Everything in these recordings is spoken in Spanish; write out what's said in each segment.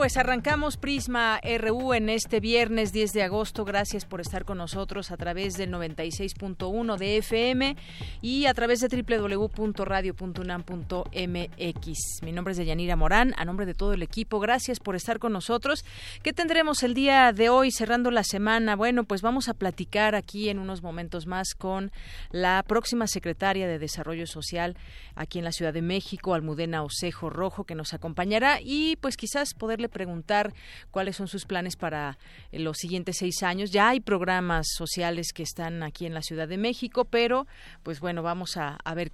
Pues arrancamos Prisma RU en este viernes 10 de agosto. Gracias por estar con nosotros a través del 96.1 de FM y a través de www.radio.unam.mx. Mi nombre es Deyanira Morán, a nombre de todo el equipo. Gracias por estar con nosotros. ¿Qué tendremos el día de hoy cerrando la semana? Bueno, pues vamos a platicar aquí en unos momentos más con la próxima secretaria de Desarrollo Social aquí en la Ciudad de México, Almudena Osejo Rojo, que nos acompañará y pues quizás poderle preguntar cuáles son sus planes para eh, los siguientes seis años. Ya hay programas sociales que están aquí en la Ciudad de México, pero pues bueno, vamos a, ver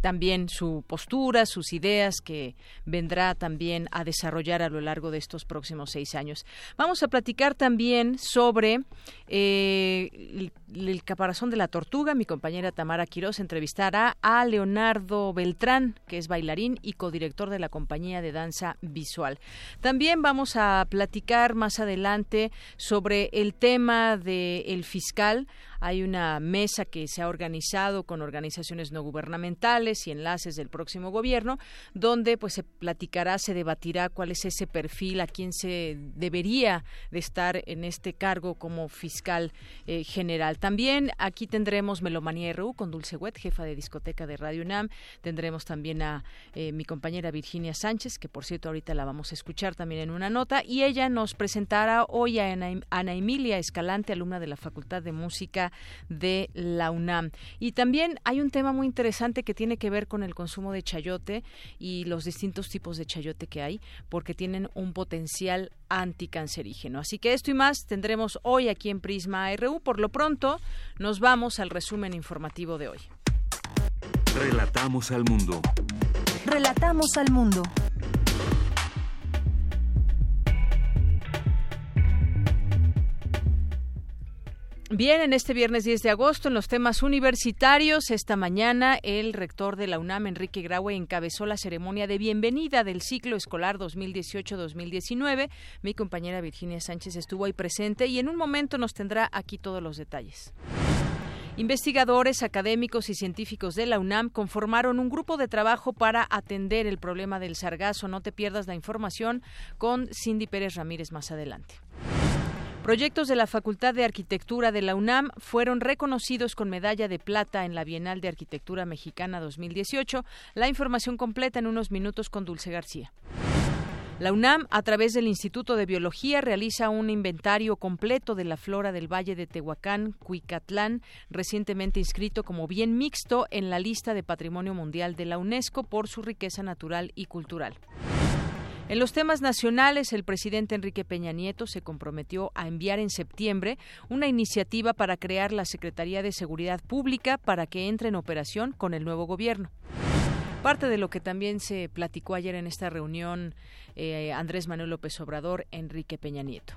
también su postura, sus ideas que vendrá también a desarrollar a lo largo de estos próximos seis años. Vamos a platicar también sobre eh, el, caparazón de la tortuga. Mi compañera Tamara Quiroz entrevistará a Leonardo Beltrán, que es bailarín y codirector de la compañía de danza visual. También vamos a platicar más adelante sobre el tema del fiscal. Hay una mesa que se ha organizado con organizaciones no gubernamentales y enlaces del próximo gobierno, donde pues se platicará, se debatirá cuál es ese perfil, a quién se debería de estar en este cargo como fiscal eh, general. También aquí tendremos Melomanía RU con Dulce Wet, jefa de discoteca de Radio UNAM. Tendremos también a eh, mi compañera Virginia Sánchez, que por cierto ahorita la vamos a escuchar también en una nota, y ella nos presentará hoy a Ana Emilia Escalante, alumna de la Facultad de Música de la UNAM. Y también hay un tema muy interesante que tiene que ver con el consumo de chayote y los distintos tipos de chayote que hay, porque tienen un potencial anticancerígeno. Así que esto y más tendremos hoy aquí en Prisma RU. Por lo pronto, nos vamos al resumen informativo de hoy. Relatamos al mundo. Relatamos al mundo. Bien, en este viernes 10 de agosto, en los temas universitarios, esta mañana el rector de la UNAM, Enrique Graue, encabezó la ceremonia de bienvenida del ciclo escolar 2018-2019. Mi compañera Virginia Sánchez estuvo ahí presente y en un momento nos tendrá aquí todos los detalles. Investigadores, académicos y científicos de la UNAM conformaron un grupo de trabajo para atender el problema del sargazo. No te pierdas la información con Cindy Pérez Ramírez más adelante. Proyectos de la Facultad de Arquitectura de la UNAM fueron reconocidos con medalla de plata en la Bienal de Arquitectura Mexicana 2018. La información completa en unos minutos con Dulce García. La UNAM, a través del Instituto de Biología, realiza un inventario completo de la flora del Valle de Tehuacán, Cuicatlán, recientemente inscrito como bien mixto en la lista de Patrimonio Mundial de la UNESCO por su riqueza natural y cultural. En los temas nacionales, el presidente Enrique Peña Nieto se comprometió a enviar en septiembre una iniciativa para crear la Secretaría de Seguridad Pública para que entre en operación con el nuevo gobierno. Parte de lo que también se platicó ayer en esta reunión eh, Andrés Manuel López Obrador, Enrique Peña Nieto.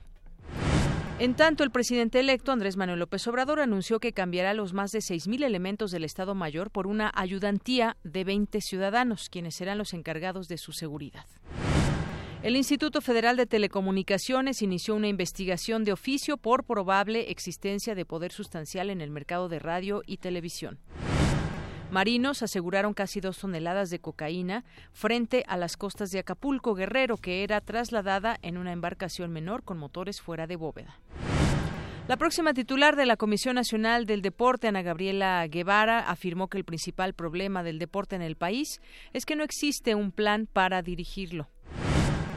En tanto, el presidente electo Andrés Manuel López Obrador anunció que cambiará los más de 6.000 elementos del Estado Mayor por una ayudantía de 20 ciudadanos, quienes serán los encargados de su seguridad. El Instituto Federal de Telecomunicaciones inició una investigación de oficio por probable existencia de poder sustancial en el mercado de radio y televisión. Marinos aseguraron casi dos toneladas de cocaína frente a las costas de Acapulco Guerrero, que era trasladada en una embarcación menor con motores fuera de bóveda. La próxima titular de la Comisión Nacional del Deporte, Ana Gabriela Guevara, afirmó que el principal problema del deporte en el país es que no existe un plan para dirigirlo.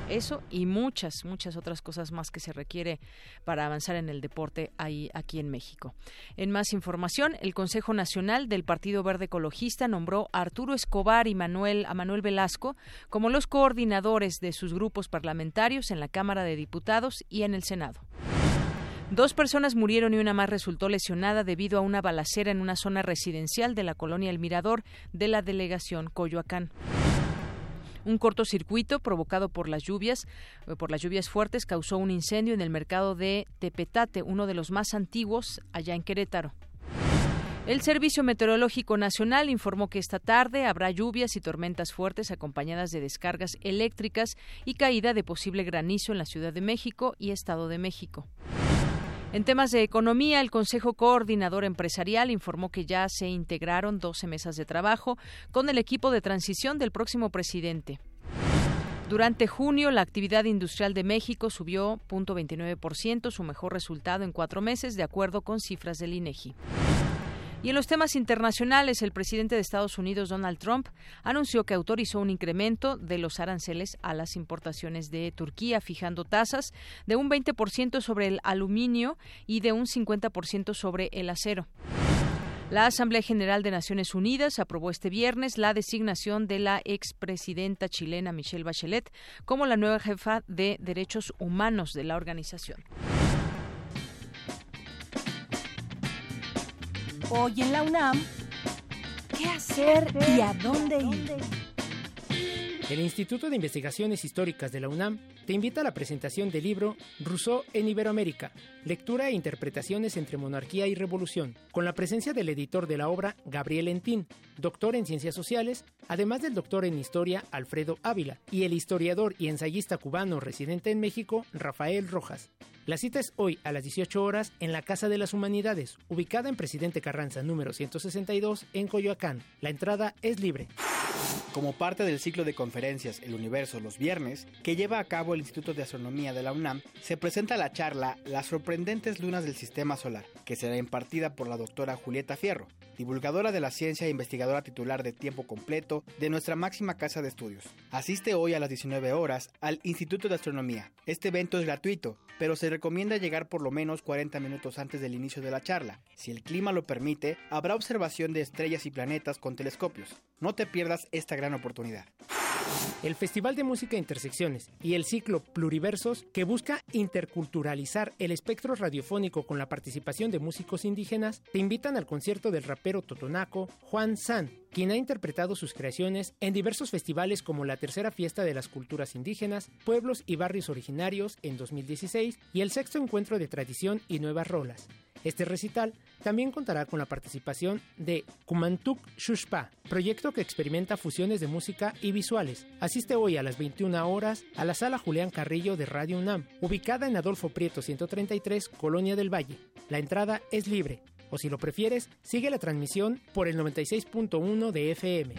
Eso y muchas, muchas otras cosas más que se requiere para avanzar en el deporte ahí, aquí en México. En más información, el Consejo Nacional del Partido Verde Ecologista nombró a Arturo Escobar y Manuel, a Manuel Velasco como los coordinadores de sus grupos parlamentarios en la Cámara de Diputados y en el Senado. Dos personas murieron y una más resultó lesionada debido a una balacera en una zona residencial de la colonia El Mirador de la delegación Coyoacán. Un cortocircuito provocado por las lluvias, eh, por las lluvias fuertes, causó un incendio en el mercado de Tepetate, uno de los más antiguos allá en Querétaro. El Servicio Meteorológico Nacional informó que esta tarde habrá lluvias y tormentas fuertes acompañadas de descargas eléctricas y caída de posible granizo en la Ciudad de México y Estado de México. En temas de economía, el Consejo Coordinador Empresarial informó que ya se integraron 12 mesas de trabajo con el equipo de transición del próximo presidente. Durante junio, la actividad industrial de México subió 0.29%, su mejor resultado en cuatro meses, de acuerdo con cifras del INEGI. Y en los temas internacionales, el presidente de Estados Unidos, Donald Trump, anunció que autorizó un incremento de los aranceles a las importaciones de Turquía, fijando tasas de un 20% sobre el aluminio y de un 50% sobre el acero. La Asamblea General de Naciones Unidas aprobó este viernes la designación de la expresidenta chilena Michelle Bachelet como la nueva jefa de derechos humanos de la organización. Hoy en la UNAM, ¿qué hacer y a dónde ir? El Instituto de Investigaciones Históricas de la UNAM te invita a la presentación del libro Rousseau en Iberoamérica, lectura e interpretaciones entre monarquía y revolución, con la presencia del editor de la obra, Gabriel Entín, doctor en ciencias sociales, además del doctor en historia, Alfredo Ávila, y el historiador y ensayista cubano residente en México, Rafael Rojas. La cita es hoy a las 18 horas en la Casa de las Humanidades, ubicada en Presidente Carranza número 162 en Coyoacán. La entrada es libre. Como parte del ciclo de conferencias El Universo los viernes, que lleva a cabo el Instituto de Astronomía de la UNAM, se presenta la charla Las sorprendentes lunas del Sistema Solar, que será impartida por la doctora Julieta Fierro, divulgadora de la ciencia e investigadora titular de tiempo completo de nuestra máxima casa de estudios. Asiste hoy a las 19 horas al Instituto de Astronomía. Este evento es gratuito, pero se recomienda llegar por lo menos 40 minutos antes del inicio de la charla. Si el clima lo permite, habrá observación de estrellas y planetas con telescopios. No te pierdas esta gran oportunidad. El Festival de Música Intersecciones y el ciclo Pluriversos, que busca interculturalizar el espectro radiofónico con la participación de músicos indígenas, te invitan al concierto del rapero totonaco Juan San, quien ha interpretado sus creaciones en diversos festivales como la Tercera Fiesta de las Culturas Indígenas, Pueblos y Barrios Originarios en 2016 y el Sexto Encuentro de Tradición y Nuevas Rolas. Este recital también contará con la participación de Kumantuk Shushpa, proyecto que experimenta fusiones de música y visuales. Asiste hoy a las 21 horas a la sala Julián Carrillo de Radio UNAM, ubicada en Adolfo Prieto 133, Colonia del Valle. La entrada es libre, o si lo prefieres, sigue la transmisión por el 96.1 de FM.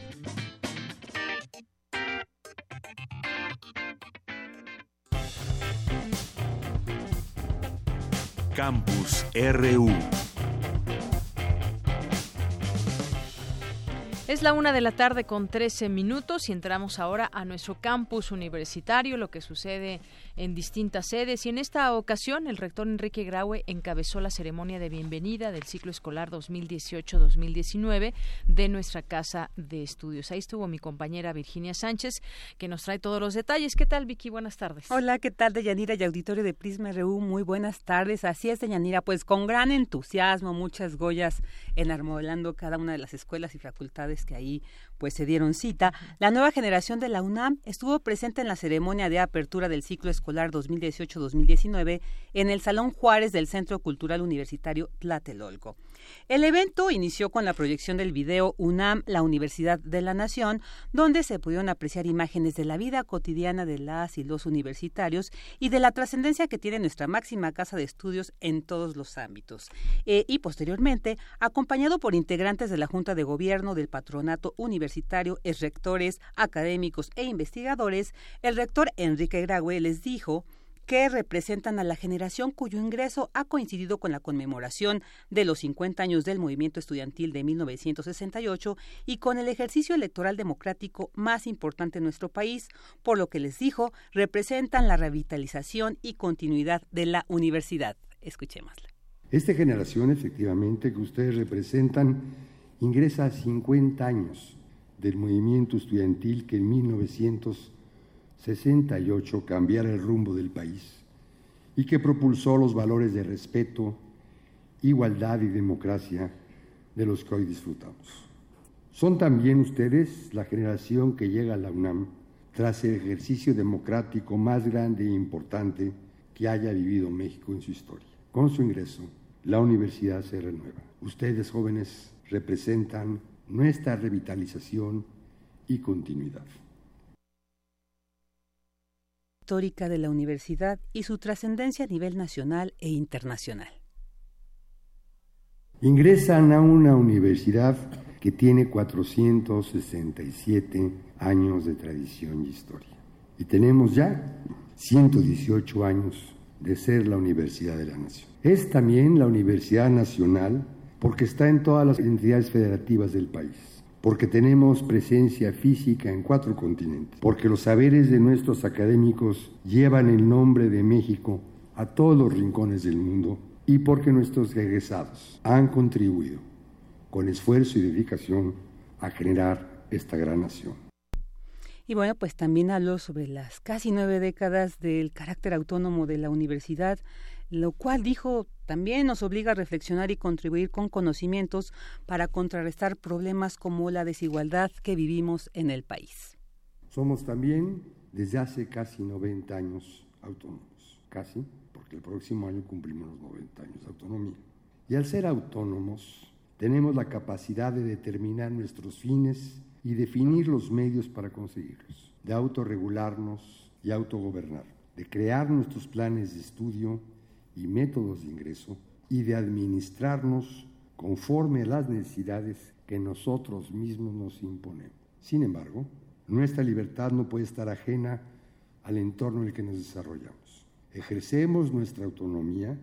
Campus RU. Es la una de la tarde con 13 minutos y entramos ahora a nuestro campus universitario, lo que sucede en distintas sedes. Y en esta ocasión, el rector Enrique Graue encabezó la ceremonia de bienvenida del ciclo escolar 2018-2019 de nuestra casa de estudios. Ahí estuvo mi compañera Virginia Sánchez, que nos trae todos los detalles. ¿Qué tal, Vicky? Buenas tardes. Hola, ¿qué tal, Deyanira y auditorio de Prisma RU? Muy buenas tardes. Así es, Deyanira, pues con gran entusiasmo, muchas goyas enarmolando cada una de las escuelas y facultades que ahí pues se dieron cita, la nueva generación de la UNAM estuvo presente en la ceremonia de apertura del ciclo escolar 2018-2019 en el Salón Juárez del Centro Cultural Universitario Tlatelolco. El evento inició con la proyección del video UNAM, la Universidad de la Nación, donde se pudieron apreciar imágenes de la vida cotidiana de las y los universitarios y de la trascendencia que tiene nuestra máxima casa de estudios en todos los ámbitos. Eh, y posteriormente, acompañado por integrantes de la Junta de Gobierno del Patronato Universitario, rectores, académicos e investigadores, el rector Enrique Graue les dijo que representan a la generación cuyo ingreso ha coincidido con la conmemoración de los 50 años del movimiento estudiantil de 1968 y con el ejercicio electoral democrático más importante en nuestro país, por lo que les dijo, representan la revitalización y continuidad de la universidad. Escuchémosla. Esta generación, efectivamente, que ustedes representan, ingresa a 50 años del movimiento estudiantil que en 1968 cambiara el rumbo del país y que propulsó los valores de respeto, igualdad y democracia de los que hoy disfrutamos. Son también ustedes la generación que llega a la UNAM tras el ejercicio democrático más grande e importante que haya vivido México en su historia. Con su ingreso, la universidad se renueva. Ustedes jóvenes representan nuestra revitalización y continuidad. Histórica de la universidad y su trascendencia a nivel nacional e internacional. Ingresan a una universidad que tiene 467 años de tradición y historia. Y tenemos ya 118 años de ser la Universidad de la Nación. Es también la Universidad Nacional porque está en todas las entidades federativas del país, porque tenemos presencia física en cuatro continentes, porque los saberes de nuestros académicos llevan el nombre de México a todos los rincones del mundo y porque nuestros egresados han contribuido con esfuerzo y dedicación a generar esta gran nación. Y bueno, pues también habló sobre las casi nueve décadas del carácter autónomo de la universidad lo cual dijo también nos obliga a reflexionar y contribuir con conocimientos para contrarrestar problemas como la desigualdad que vivimos en el país. Somos también desde hace casi 90 años autónomos, casi, porque el próximo año cumplimos los 90 años de autonomía. Y al ser autónomos, tenemos la capacidad de determinar nuestros fines y definir los medios para conseguirlos, de autorregularnos y autogobernar, de crear nuestros planes de estudio y métodos de ingreso y de administrarnos conforme a las necesidades que nosotros mismos nos imponemos. Sin embargo, nuestra libertad no puede estar ajena al entorno en el que nos desarrollamos. Ejercemos nuestra autonomía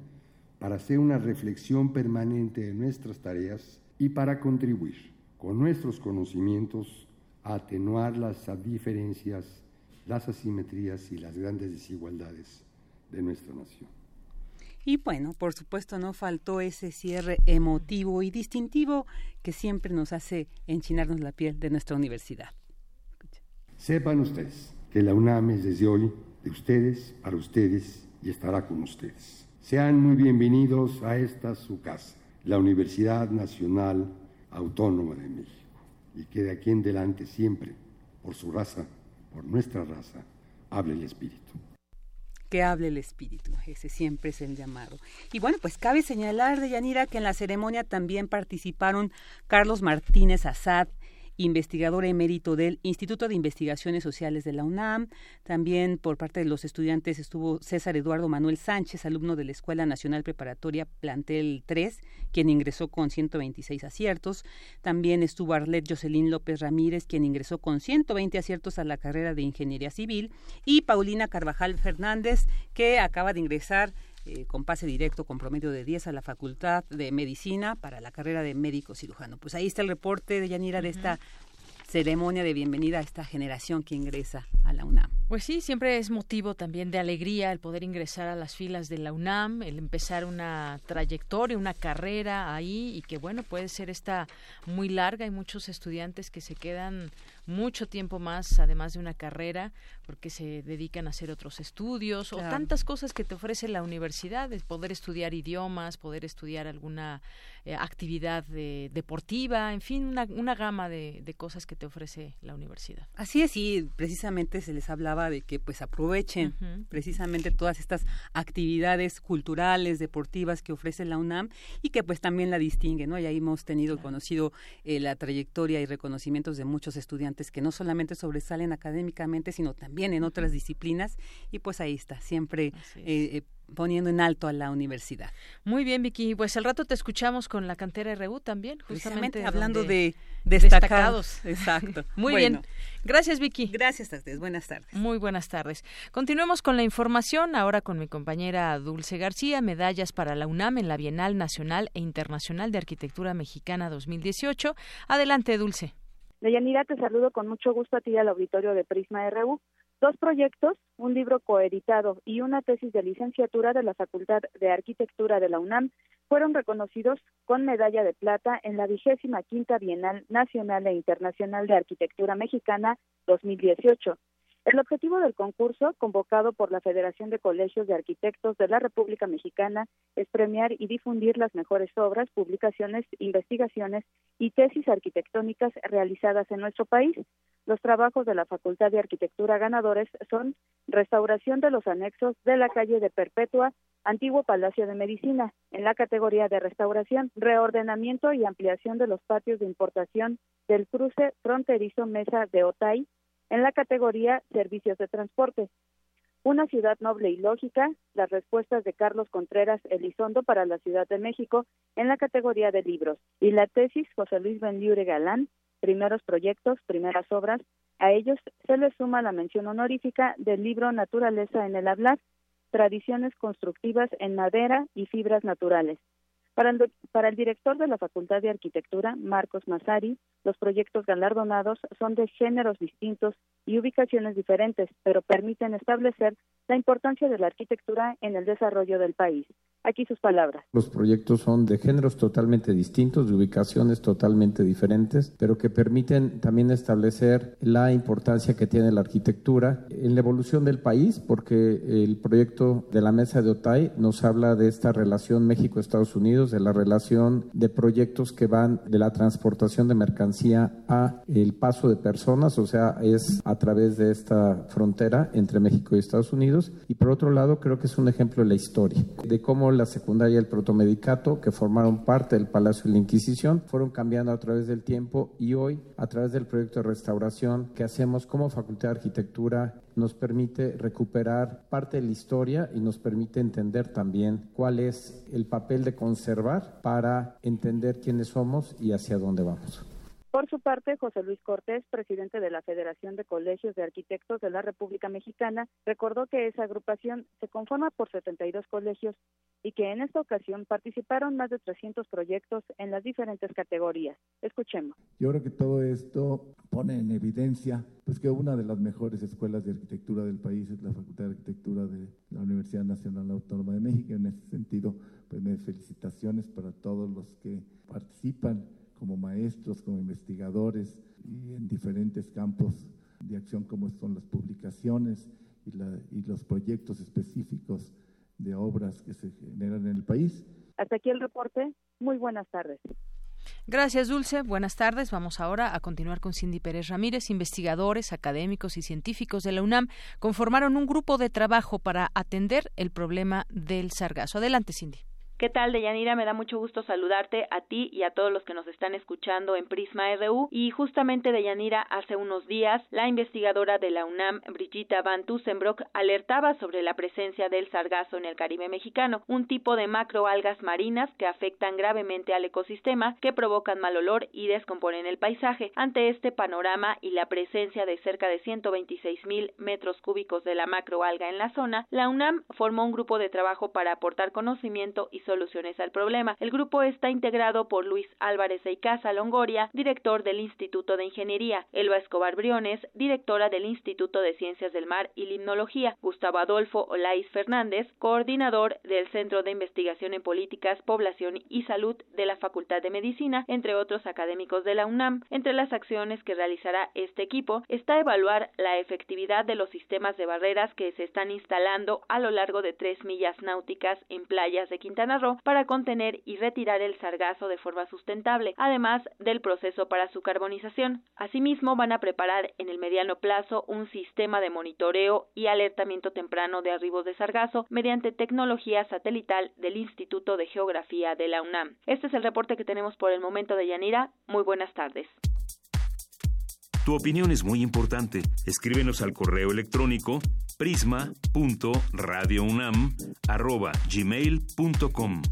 para hacer una reflexión permanente de nuestras tareas y para contribuir con nuestros conocimientos a atenuar las diferencias, las asimetrías y las grandes desigualdades de nuestra nación. Y bueno, por supuesto no faltó ese cierre emotivo y distintivo que siempre nos hace enchinarnos la piel de nuestra universidad. Sepan ustedes que la UNAM es desde hoy de ustedes, para ustedes y estará con ustedes. Sean muy bienvenidos a esta su casa, la Universidad Nacional Autónoma de México, y que de aquí en adelante siempre, por su raza, por nuestra raza, hable el Espíritu que hable el espíritu. Ese siempre es el llamado. Y bueno, pues cabe señalar de Yanira que en la ceremonia también participaron Carlos Martínez Azad, investigador emérito del Instituto de Investigaciones Sociales de la UNAM. También por parte de los estudiantes estuvo César Eduardo Manuel Sánchez, alumno de la Escuela Nacional Preparatoria Plantel 3, quien ingresó con 126 aciertos. También estuvo Arlet Jocelyn López Ramírez, quien ingresó con 120 aciertos a la carrera de Ingeniería Civil. Y Paulina Carvajal Fernández, que acaba de ingresar eh, con pase directo con promedio de 10 a la Facultad de Medicina para la carrera de médico cirujano. Pues ahí está el reporte de Yanira de esta ceremonia de bienvenida a esta generación que ingresa a la UNAM. Pues sí, siempre es motivo también de alegría el poder ingresar a las filas de la UNAM, el empezar una trayectoria, una carrera ahí y que bueno, puede ser esta muy larga. Hay muchos estudiantes que se quedan mucho tiempo más, además de una carrera, porque se dedican a hacer otros estudios o tantas cosas que te ofrece la universidad, poder estudiar idiomas, poder estudiar alguna eh, actividad deportiva, en fin, una, una gama de, cosas que te ofrece la universidad. Así es, y precisamente se les hablaba de que pues aprovechen precisamente todas estas actividades culturales, deportivas que ofrece la UNAM y que pues también la distinguen, ¿no? Y ahí hemos tenido conocido eh, la trayectoria y reconocimientos de muchos estudiantes que no solamente sobresalen académicamente, sino también en otras disciplinas y pues ahí está, siempre poniendo en alto a la universidad. Muy bien, Vicky. Pues al rato te escuchamos con la cantera RU también, justamente hablando de destacados. Exacto. Muy bien. Gracias, Vicky. Gracias a ustedes. Buenas tardes. Muy buenas tardes. Continuemos con la información ahora con mi compañera Dulce García. Medallas para la UNAM en la Bienal Nacional e Internacional de Arquitectura Mexicana 2018. Adelante, Dulce. Deyanira, te saludo con mucho gusto a ti y al auditorio de Prisma RU. Dos proyectos, un libro coeditado y una tesis de licenciatura de la Facultad de Arquitectura de la UNAM fueron reconocidos con medalla de plata en la vigésima quinta Bienal Nacional e Internacional de Arquitectura Mexicana 2018. El objetivo del concurso, convocado por la Federación de Colegios de Arquitectos de la República Mexicana, es premiar y difundir las mejores obras, publicaciones, investigaciones y tesis arquitectónicas realizadas en nuestro país. Los trabajos de la Facultad de Arquitectura ganadores son restauración de los anexos de la calle de Perpetua, antiguo Palacio de Medicina, en la categoría de restauración, reordenamiento y ampliación de los patios de importación del cruce fronterizo Mesa de Otay, en la categoría Servicios de Transporte. Una ciudad noble y lógica, las respuestas de Carlos Contreras Elizondo para la Ciudad de México en la categoría de libros y la tesis José Luis Bendiure Galán, primeros proyectos, primeras obras. A ellos se les suma la mención honorífica del libro Naturaleza en el hablar, tradiciones constructivas en madera y fibras naturales. Para el, para el, director de la Facultad de Arquitectura, Marcos Massari, los proyectos galardonados son de géneros distintos y ubicaciones diferentes, pero permiten establecer la importancia de la arquitectura en el desarrollo del país. Aquí sus palabras. Los proyectos son de géneros totalmente distintos, de ubicaciones totalmente diferentes, pero que permiten también establecer la importancia que tiene la arquitectura en la evolución del país, porque el proyecto de la Mesa de Otay nos habla de esta relación México-Estados Unidos, de la relación de proyectos que van de la transportación de mercancía a el paso de personas, o sea, es a través de esta frontera entre México y Estados Unidos. Y por otro lado, creo que es un ejemplo de la historia, de cómo la secundaria y el protomedicato, que formaron parte del Palacio de la Inquisición, fueron cambiando a través del tiempo y hoy, a través del proyecto de restauración que hacemos como Facultad de Arquitectura, nos permite recuperar parte de la historia y nos permite entender también cuál es el papel de conservar para entender quiénes somos y hacia dónde vamos. Por su parte, José Luis Cortés, presidente de la Federación de Colegios de Arquitectos de la República Mexicana, recordó que esa agrupación se conforma por 72 colegios y que en esta ocasión participaron más de 300 proyectos en las diferentes categorías. Escuchemos. Yo creo que todo esto pone en evidencia pues que una de las mejores escuelas de arquitectura del país es la Facultad de Arquitectura de la Universidad Nacional Autónoma de México. En ese sentido, pues me felicitaciones para todos los que participan como maestros, como investigadores y en diferentes campos de acción como son las publicaciones y, y los proyectos específicos de obras que se generan en el país. Hasta aquí el reporte. Muy buenas tardes. Gracias, Dulce. Buenas tardes. Vamos ahora a continuar con Cindy Pérez Ramírez. Investigadores, académicos y científicos de la UNAM conformaron un grupo de trabajo para atender el problema del sargazo. Adelante, Cindy. ¿Qué tal, Deyanira? Me da mucho gusto saludarte a ti y a todos los que nos están escuchando en Prisma RU. Y justamente, Deyanira, hace unos días, la investigadora de la UNAM, Brigitta Van Tussenbrock, alertaba sobre la presencia del sargazo en el Caribe mexicano, un tipo de macroalgas marinas que afectan gravemente al ecosistema, que provocan mal olor y descomponen el paisaje. Ante este panorama y la presencia de cerca de 126 mil metros cúbicos de la macroalga en la zona, la UNAM formó un grupo de trabajo para aportar conocimiento y soluciones al problema. El grupo está integrado por Luis Álvarez de Icaza Longoria, director del Instituto de Ingeniería, Elba Escobar Briones, directora del Instituto de Ciencias del Mar y Limnología, Gustavo Adolfo Olaiz Fernández, coordinador del Centro de Investigación en Políticas, Población y Salud de la Facultad de Medicina, entre otros académicos de la UNAM. Entre las acciones que realizará este equipo está evaluar la efectividad de los sistemas de barreras que se están instalando a lo largo de tres millas náuticas en playas de Quintana para contener y retirar el sargazo de forma sustentable, además del proceso para su carbonización. Asimismo, van a preparar en el mediano plazo un sistema de monitoreo y alertamiento temprano de arribos de sargazo mediante tecnología satelital del Instituto de Geografía de la UNAM. Este es el reporte que tenemos por el momento de Yanira. Muy buenas tardes. Tu opinión es muy importante. Escríbenos al correo electrónico prisma.radiounam@gmail.com.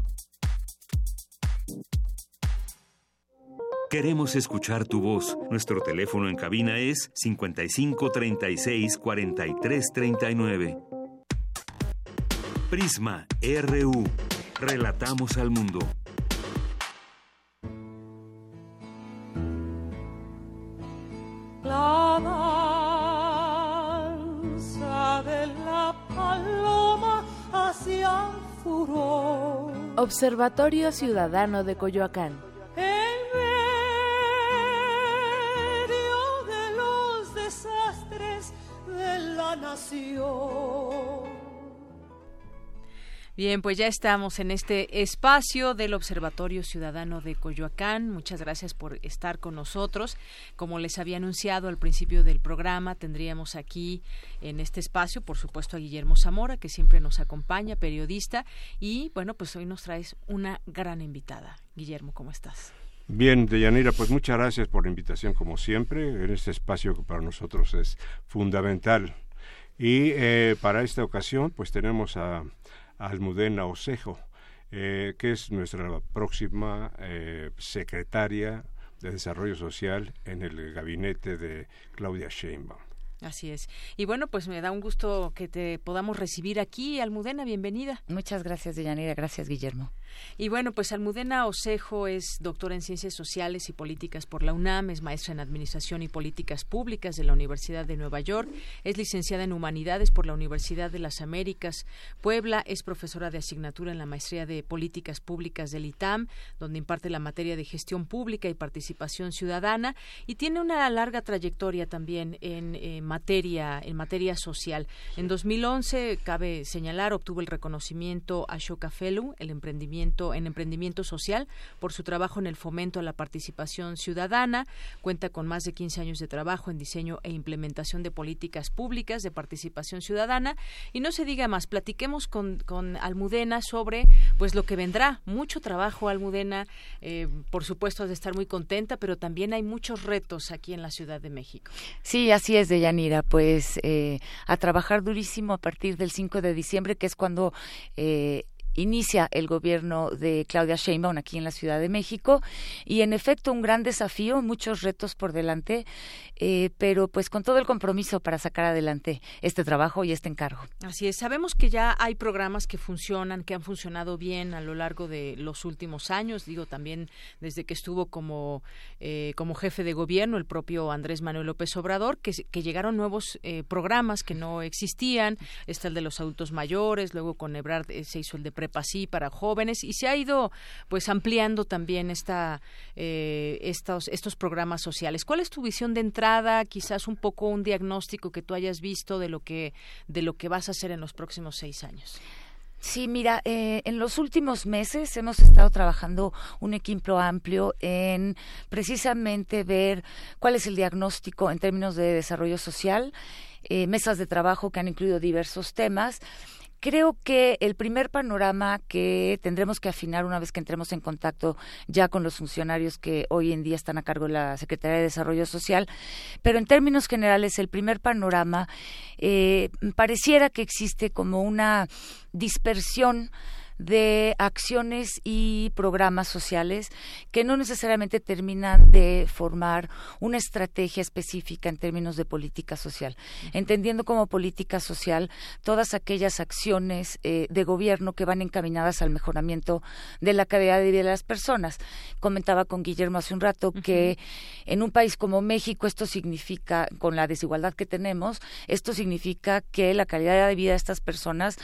Queremos escuchar tu voz. Nuestro teléfono en cabina es 55 36 43 39. Prisma RU. Relatamos al mundo. Furor. Observatorio Ciudadano de Coyoacán. En medio de los desastres de la nación. Bien, pues ya estamos en este espacio del Observatorio Ciudadano de Coyoacán. Muchas gracias por estar con nosotros. Como les había anunciado al principio del programa, tendríamos aquí en este espacio, por supuesto, a Guillermo Zamora, que siempre nos acompaña, periodista. Y bueno, pues hoy nos traes una gran invitada. Guillermo, ¿cómo estás? Bien, Deyanira, pues muchas gracias por la invitación, como siempre, en este espacio que para nosotros es fundamental. Y eh, para esta ocasión, pues tenemos a Almudena Osejo, eh, que es nuestra próxima eh, secretaria de Desarrollo Social en el gabinete de Claudia Sheinbaum. Así es. Y bueno, pues me da un gusto que te podamos recibir aquí. Almudena, bienvenida. Muchas gracias, Deyanira. Gracias, Guillermo. Y bueno, pues Almudena Osejo es doctora en Ciencias Sociales y Políticas por la UNAM, es maestra en Administración y Políticas Públicas de la Universidad de Nueva York, es licenciada en Humanidades por la Universidad de las Américas Puebla, es profesora de asignatura en la Maestría de Políticas Públicas del ITAM, donde imparte la materia de Gestión Pública y Participación Ciudadana, y tiene una larga trayectoria también en eh, materia en materia social. En 2011, cabe señalar, obtuvo el reconocimiento Ashoka Fellow, el emprendimiento en emprendimiento social por su trabajo en el fomento a la participación ciudadana. Cuenta con más de 15 años de trabajo en diseño e implementación de políticas públicas de participación ciudadana. Y no se diga más, platiquemos con, con Almudena sobre pues lo que vendrá. Mucho trabajo, Almudena. Eh, por supuesto, has de estar muy contenta, pero también hay muchos retos aquí en la Ciudad de México. Sí, así es, Deyanira. Pues eh, a trabajar durísimo a partir del 5 de diciembre, que es cuando eh, inicia el gobierno de Claudia Sheinbaum aquí en la Ciudad de México. Y en efecto un gran desafío, muchos retos por delante, eh, pero pues con todo el compromiso para sacar adelante este trabajo y este encargo. Así es, sabemos que ya hay programas que funcionan, que han funcionado bien a lo largo de los últimos años, digo también desde que estuvo como, eh, como jefe de gobierno el propio Andrés Manuel López Obrador, que, llegaron nuevos eh, programas que no existían, está el de los adultos mayores, luego con Ebrard se hizo el de prepa sí para jóvenes y se ha ido pues ampliando también esta eh, estos estos programas sociales. ¿Cuál es tu visión de entrada? Quizás un poco un diagnóstico que tú hayas visto de lo que de lo que vas a hacer en los próximos seis años. Sí, mira, eh, en los últimos meses hemos estado trabajando un equipo amplio en precisamente ver cuál es el diagnóstico en términos de desarrollo social, eh, mesas de trabajo que han incluido diversos temas Creo que el primer panorama que tendremos que afinar una vez que entremos en contacto ya con los funcionarios que hoy en día están a cargo de la Secretaría de Desarrollo Social, pero en términos generales el primer panorama eh, pareciera que existe como una dispersión de acciones y programas sociales que no necesariamente terminan de formar una estrategia específica en términos de política social, entendiendo como política social todas aquellas acciones eh, de gobierno que van encaminadas al mejoramiento de la calidad de vida de las personas. Comentaba con Guillermo hace un rato que en un país como México esto significa, con la desigualdad que tenemos, esto significa que la calidad de vida de estas personas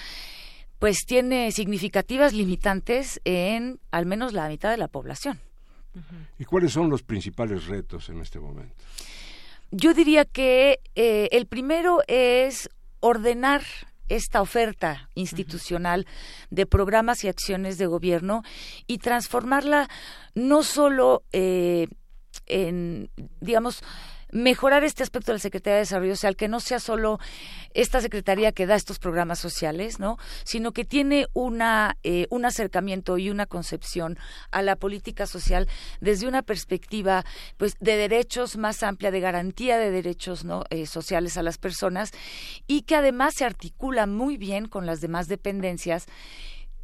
pues tiene significativas limitantes en al menos la mitad de la población. ¿Y cuáles son los principales retos en este momento? Yo diría que eh, el primero es ordenar esta oferta institucional de programas y acciones de gobierno y transformarla no solo eh, en, digamos, mejorar este aspecto de la Secretaría de Desarrollo Social, que no sea solo esta secretaría que da estos programas sociales, ¿no? Sino que tiene una, eh, un acercamiento y una concepción a la política social desde una perspectiva, pues, de derechos más amplia, de garantía de derechos. Eh, sociales a las personas y que además se articula muy bien con las demás dependencias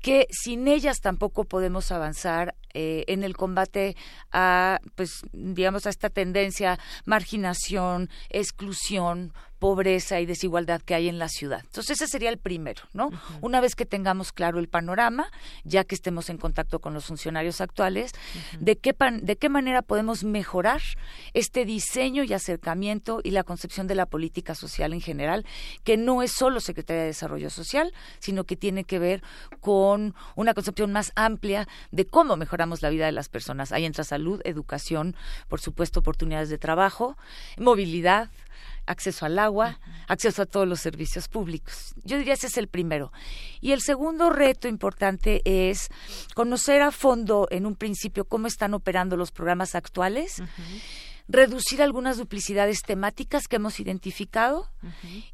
que sin ellas tampoco podemos avanzar eh, en el combate a, pues, digamos, a esta tendencia, marginación, exclusión, pobreza y desigualdad que hay en la ciudad. Entonces ese sería el primero, ¿no? Una vez que tengamos claro el panorama, ya que estemos en contacto con los funcionarios actuales, de qué de qué manera podemos mejorar este diseño y acercamiento y la concepción de la política social en general, que no es solo Secretaría de Desarrollo Social, sino que tiene que ver con una concepción más amplia de cómo mejoramos la vida de las personas. Ahí entra salud, educación, por supuesto oportunidades de trabajo, movilidad, acceso al agua, acceso a todos los servicios públicos. Yo diría ese es el primero. Y el segundo reto importante es conocer a fondo, en un principio, cómo están operando los programas actuales. reducir algunas duplicidades temáticas que hemos identificado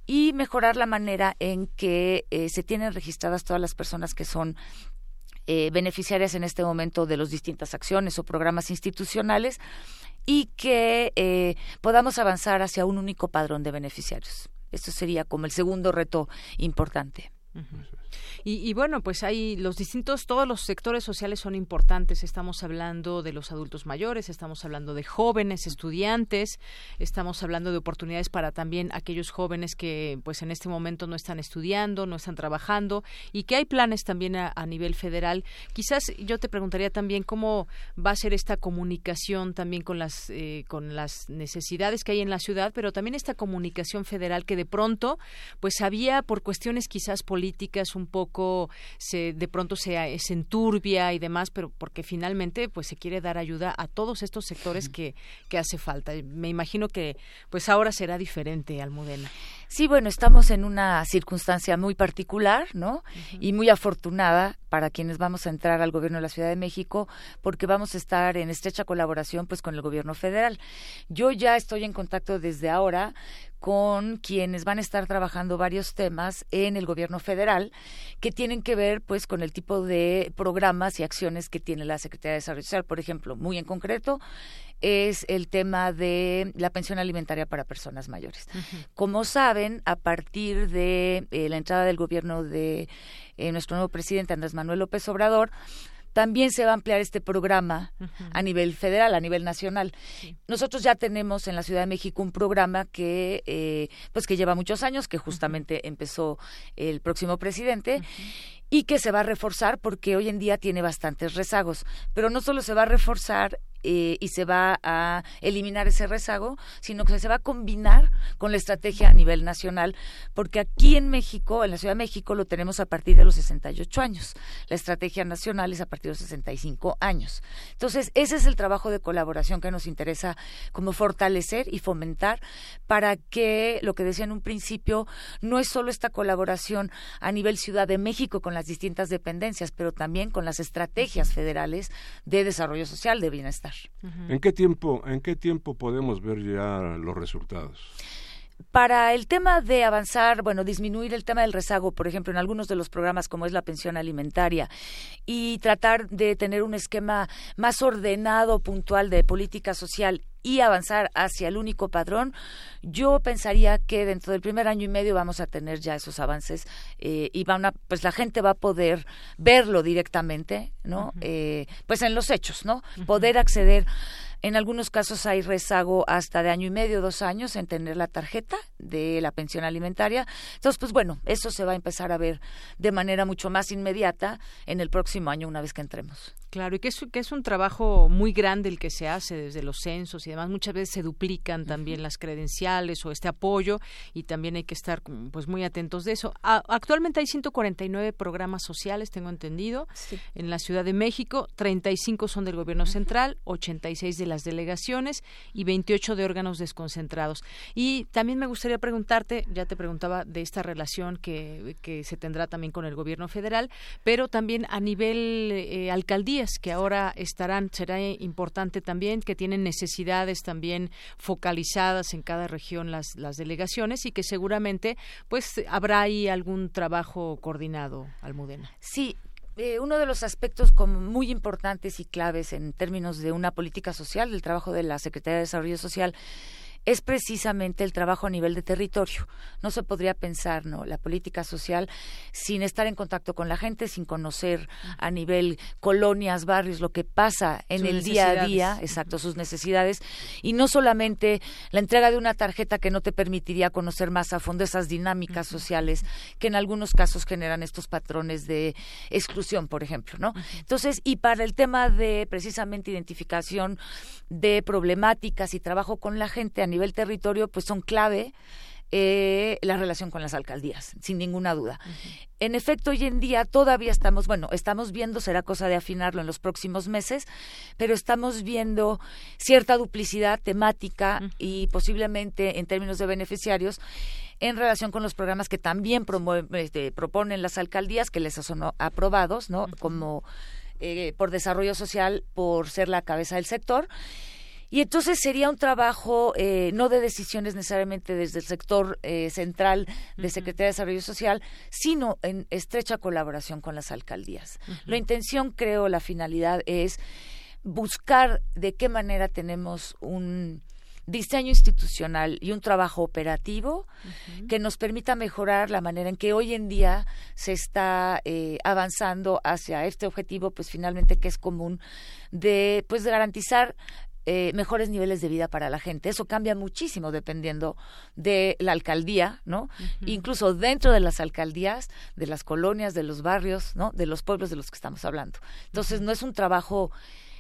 y mejorar la manera en que eh, se tienen registradas todas las personas que son eh, beneficiarias en este momento de las distintas acciones o programas institucionales y que eh, podamos avanzar hacia un único padrón de beneficiarios. Esto sería como el segundo reto importante. Y, bueno, pues hay los distintos, todos los sectores sociales son importantes. Estamos hablando de los adultos mayores, estamos hablando de jóvenes, estudiantes, estamos hablando de oportunidades para también aquellos jóvenes que pues en este momento no están estudiando, no están trabajando y que hay planes también a, nivel federal. Quizás yo te preguntaría también cómo va a ser esta comunicación también con las, eh, con las necesidades que hay en la ciudad, pero también esta comunicación federal que de pronto pues había por cuestiones quizás políticas un poco se de pronto se, se enturbia y demás, pero porque finalmente pues se quiere dar ayuda a todos estos sectores que, que hace falta. Me imagino que pues ahora será diferente, Almudena. Sí, bueno, estamos en una circunstancia muy particular, ¿no? Y muy afortunada para quienes vamos a entrar al gobierno de la Ciudad de México, porque vamos a estar en estrecha colaboración pues con el gobierno federal. Yo ya estoy en contacto desde ahora con quienes van a estar trabajando varios temas en el gobierno federal que tienen que ver pues con el tipo de programas y acciones que tiene la Secretaría de Desarrollo Social, por ejemplo, muy en concreto es el tema de la pensión alimentaria para personas mayores. Como saben, a partir de eh, la entrada del gobierno de eh, nuestro nuevo presidente Andrés Manuel López Obrador, también se va a ampliar este programa a nivel federal, a nivel nacional. Nosotros ya tenemos en la Ciudad de México un programa que, eh, pues que lleva muchos años, que justamente empezó el próximo presidente. Y que se va a reforzar porque hoy en día tiene bastantes rezagos. Pero no solo se va a reforzar eh, y se va a eliminar ese rezago, sino que se va a combinar con la estrategia a nivel nacional, porque aquí en México, en la Ciudad de México, lo tenemos a partir de los 68 años. La estrategia nacional es a partir de los 65 años. Entonces, ese es el trabajo de colaboración que nos interesa como fortalecer y fomentar para que, lo que decía en un principio, no es solo esta colaboración a nivel Ciudad de México con las distintas dependencias, pero también con las estrategias federales de desarrollo social, de bienestar. ¿En qué tiempo, en qué tiempo podemos ver ya los resultados? para el tema de avanzar, bueno, disminuir el tema del rezago, por ejemplo, en algunos de los programas como es la pensión alimentaria, y tratar de tener un esquema más ordenado, puntual de política social y avanzar hacia el único padrón, yo pensaría que dentro del primer año y medio vamos a tener ya esos avances eh, y van a, pues la gente va a poder verlo directamente, ¿no? eh, pues en los hechos, ¿no? Poder acceder en algunos casos hay rezago hasta de año y medio, dos años en tener la tarjeta de la pensión alimentaria. Entonces, pues bueno, eso se va a empezar a ver de manera mucho más inmediata en el próximo año una vez que entremos. Claro, y que es, que es un trabajo muy grande el que se hace desde los censos y demás. Muchas veces se duplican también las credenciales o este apoyo y también hay que estar pues muy atentos de eso. actualmente hay 149 programas sociales, tengo entendido, en la Ciudad de México. 35 son del Gobierno Central, 86 de las delegaciones y 28 de órganos desconcentrados. Y también me gustaría preguntarte, ya te preguntaba de esta relación que, que se tendrá también con el Gobierno Federal, pero también a nivel eh, alcaldía que ahora estarán, será importante también, que tienen necesidades también focalizadas en cada región las, las delegaciones y que seguramente pues habrá ahí algún trabajo coordinado, Almudena. Sí, eh, uno de los aspectos como muy importantes y claves en términos de una política social, del trabajo de la Secretaría de Desarrollo Social, es precisamente el trabajo a nivel de territorio. No se podría pensar, ¿no? La política social sin estar en contacto con la gente, sin conocer a nivel colonias, barrios, lo que pasa en el día a día, exacto, sus necesidades, y no solamente la entrega de una tarjeta que no te permitiría conocer más a fondo esas dinámicas sociales que en algunos casos generan estos patrones de exclusión, por ejemplo, ¿no? Entonces, y para el tema de precisamente identificación de problemáticas y trabajo con la gente a nivel territorio, pues son clave eh, la relación con las alcaldías, sin ninguna duda. En efecto, hoy en día todavía estamos, bueno, estamos viendo, será cosa de afinarlo en los próximos meses, pero estamos viendo cierta duplicidad temática y posiblemente en términos de beneficiarios en relación con los programas que también este, proponen las alcaldías, que les son aprobados, ¿no? Como eh, por desarrollo social, por ser la cabeza del sector. Y entonces sería un trabajo eh, no de decisiones necesariamente desde el sector eh, central de Secretaría de Desarrollo Social, sino en estrecha colaboración con las alcaldías. La intención, creo, la finalidad es buscar de qué manera tenemos un diseño institucional y un trabajo operativo que nos permita mejorar la manera en que hoy en día se está eh, avanzando hacia este objetivo, pues finalmente que es común de pues garantizar eh, mejores niveles de vida para la gente. Eso cambia muchísimo dependiendo de la alcaldía, ¿no? Incluso dentro de las alcaldías, de las colonias, de los barrios, ¿no? De los pueblos de los que estamos hablando. Entonces, no es un trabajo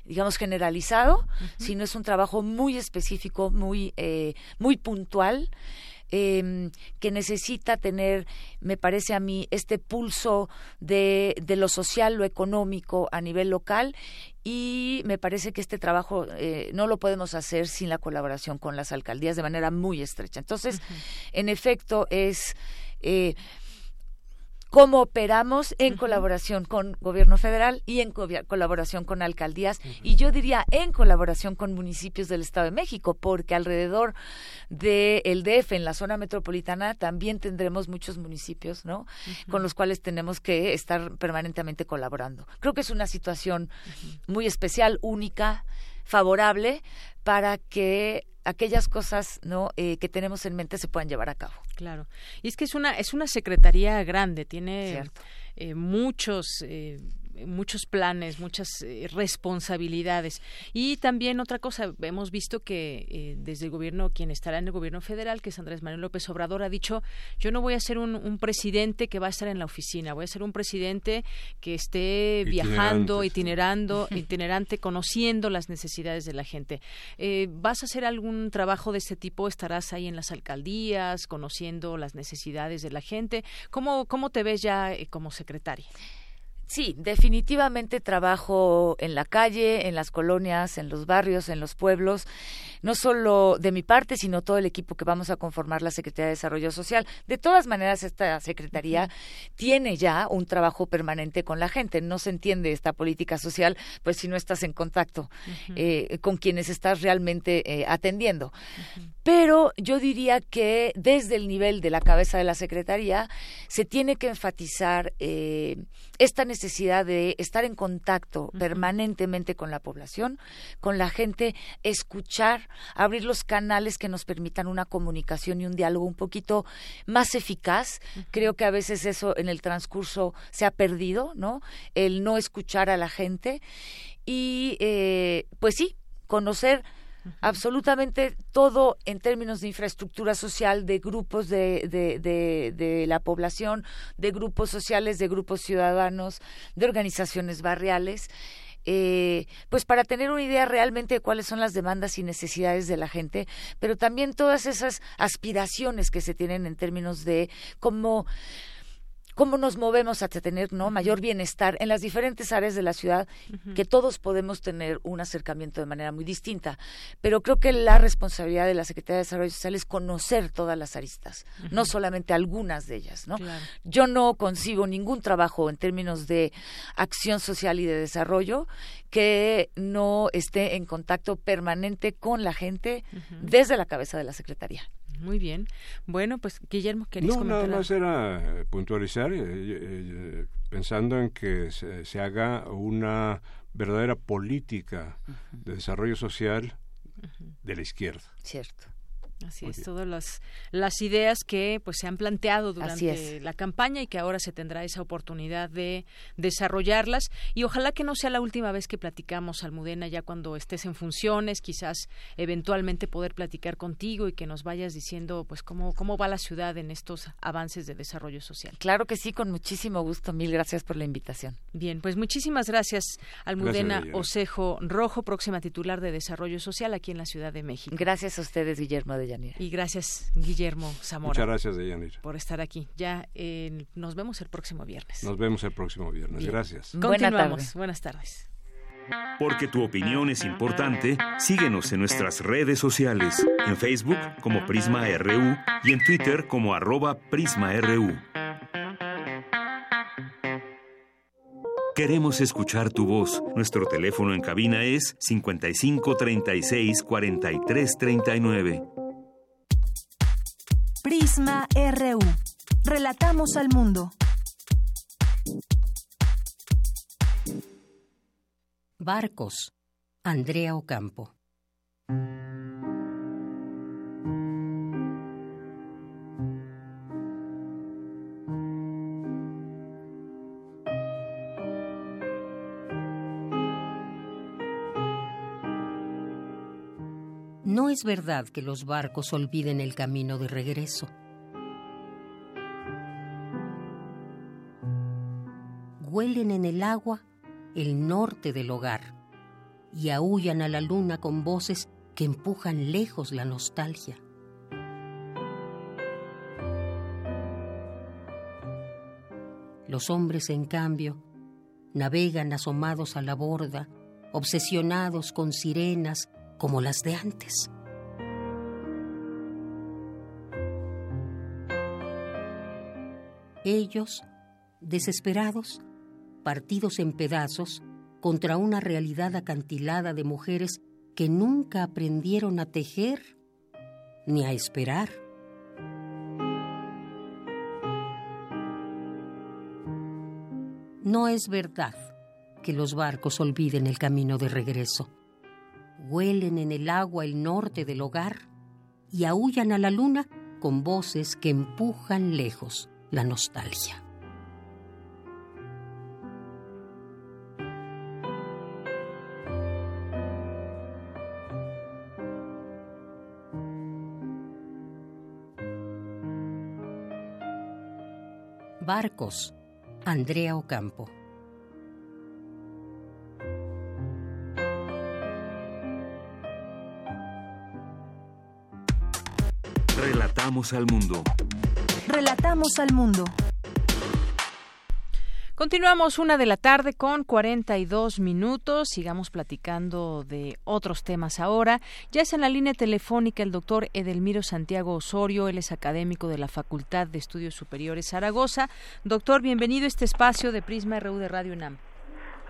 digamos generalizado, sino es un trabajo muy específico, muy eh, muy puntual eh, que necesita tener, me parece a mí, este pulso de, de lo social, lo económico a nivel local y me parece que este trabajo eh, no lo podemos hacer sin la colaboración con las alcaldías de manera muy estrecha. Entonces, en efecto, es... Eh, cómo operamos en colaboración con gobierno federal y en colaboración con alcaldías y yo diría en colaboración con municipios del Estado de México, porque alrededor del el DF en la zona metropolitana también tendremos muchos municipios, ¿no? Con los cuales tenemos que estar permanentemente colaborando. Creo que es una situación muy especial, única, favorable para que aquellas cosas no eh, que tenemos en mente se puedan llevar a cabo. Claro. Y es que es una es una secretaría grande, tiene eh, muchos eh, muchos planes, muchas eh, responsabilidades. Y también otra cosa, hemos visto que eh, desde el gobierno, quien estará en el gobierno federal, que es Andrés Manuel López Obrador, ha dicho, yo no voy a ser un, presidente que va a estar en la oficina, voy a ser un presidente que esté viajando, itinerando, itinerante, conociendo las necesidades de la gente. Eh, ¿Vas a hacer algún trabajo de este tipo? ¿Estarás ahí en las alcaldías, conociendo las necesidades de la gente? ¿Cómo, cómo te ves ya como secretaria? Sí, definitivamente trabajo en la calle, en las colonias, en los barrios, en los pueblos, no solo de mi parte, sino todo el equipo que vamos a conformar la Secretaría de Desarrollo Social. De todas maneras, esta Secretaría tiene ya un trabajo permanente con la gente. No se entiende esta política social, pues si no estás en contacto eh, con quienes estás realmente eh, atendiendo. Pero yo diría que desde el nivel de la cabeza de la Secretaría se tiene que enfatizar eh, esta necesidad de estar en contacto permanentemente con la población, con la gente, escuchar, abrir los canales que nos permitan una comunicación y un diálogo un poquito más eficaz. Creo que a veces eso en el transcurso se ha perdido, ¿no? El no escuchar a la gente y, eh, pues sí, conocer absolutamente todo en términos de infraestructura social, de grupos de, de, de, la población, de grupos sociales, de grupos ciudadanos, de organizaciones barriales. Eh, pues para tener una idea realmente de cuáles son las demandas y necesidades de la gente, pero también todas esas aspiraciones que se tienen en términos de cómo cómo nos movemos hacia tener no mayor bienestar en las diferentes áreas de la ciudad que todos podemos tener un acercamiento de manera muy distinta. Pero creo que la responsabilidad de la Secretaría de Desarrollo Social es conocer todas las aristas no solamente algunas de ellas no yo no concibo ningún trabajo en términos de acción social y de desarrollo que no esté en contacto permanente con la gente desde la cabeza de la Secretaría. Muy bien. Bueno, pues Guillermo, ¿querías no, comentar? nada más era eh, puntualizar, eh, eh, pensando en que se, haga una verdadera política de desarrollo social de la izquierda. Cierto. Así es, todas las, las ideas que pues se han planteado durante la campaña y que ahora se tendrá esa oportunidad de desarrollarlas y ojalá que no sea la última vez que platicamos Almudena ya cuando estés en funciones, quizás eventualmente poder platicar contigo y que nos vayas diciendo pues cómo cómo va la ciudad en estos avances de desarrollo social. Claro que sí, con muchísimo gusto. Mil gracias por la invitación. Bien, pues muchísimas gracias Almudena Osejo Rojo, próxima titular de Desarrollo Social aquí en la Ciudad de México. Gracias a ustedes, Guillermo de y gracias, Guillermo Zamora. Muchas gracias, Deyanira. Por estar aquí. Ya eh, nos vemos el próximo viernes. Nos vemos el próximo viernes. Gracias. Continuamos. Buenas tardes. Porque tu opinión es importante, síguenos en nuestras redes sociales, en Facebook como Prisma RU y en Twitter como arroba PrismaRU. Queremos escuchar tu voz. Nuestro teléfono en cabina es 55 36 43 39. Prisma RU. Relatamos al mundo. Barcos. Andrea Ocampo. No es verdad que los barcos olviden el camino de regreso. Huelen en el agua el norte del hogar y aullan a la luna con voces que empujan lejos la nostalgia. Los hombres, en cambio, navegan asomados a la borda, obsesionados con sirenas como las de antes. Ellos, desesperados, partidos en pedazos, contra una realidad acantilada de mujeres que nunca aprendieron a tejer ni a esperar. No es verdad que los barcos olviden el camino de regreso huelen en el agua el norte del hogar y aullan a la luna con voces que empujan lejos la nostalgia. Barcos, Andrea Ocampo. Relatamos al mundo. Relatamos al mundo. Continuamos una de la tarde con 42 minutos. Sigamos platicando de otros temas ahora. Ya es en la línea telefónica el doctor Edelmiro Santiago Osorio. Él es académico de la Facultad de Estudios Superiores Zaragoza. Doctor, bienvenido a este espacio de Prisma RU de Radio UNAM.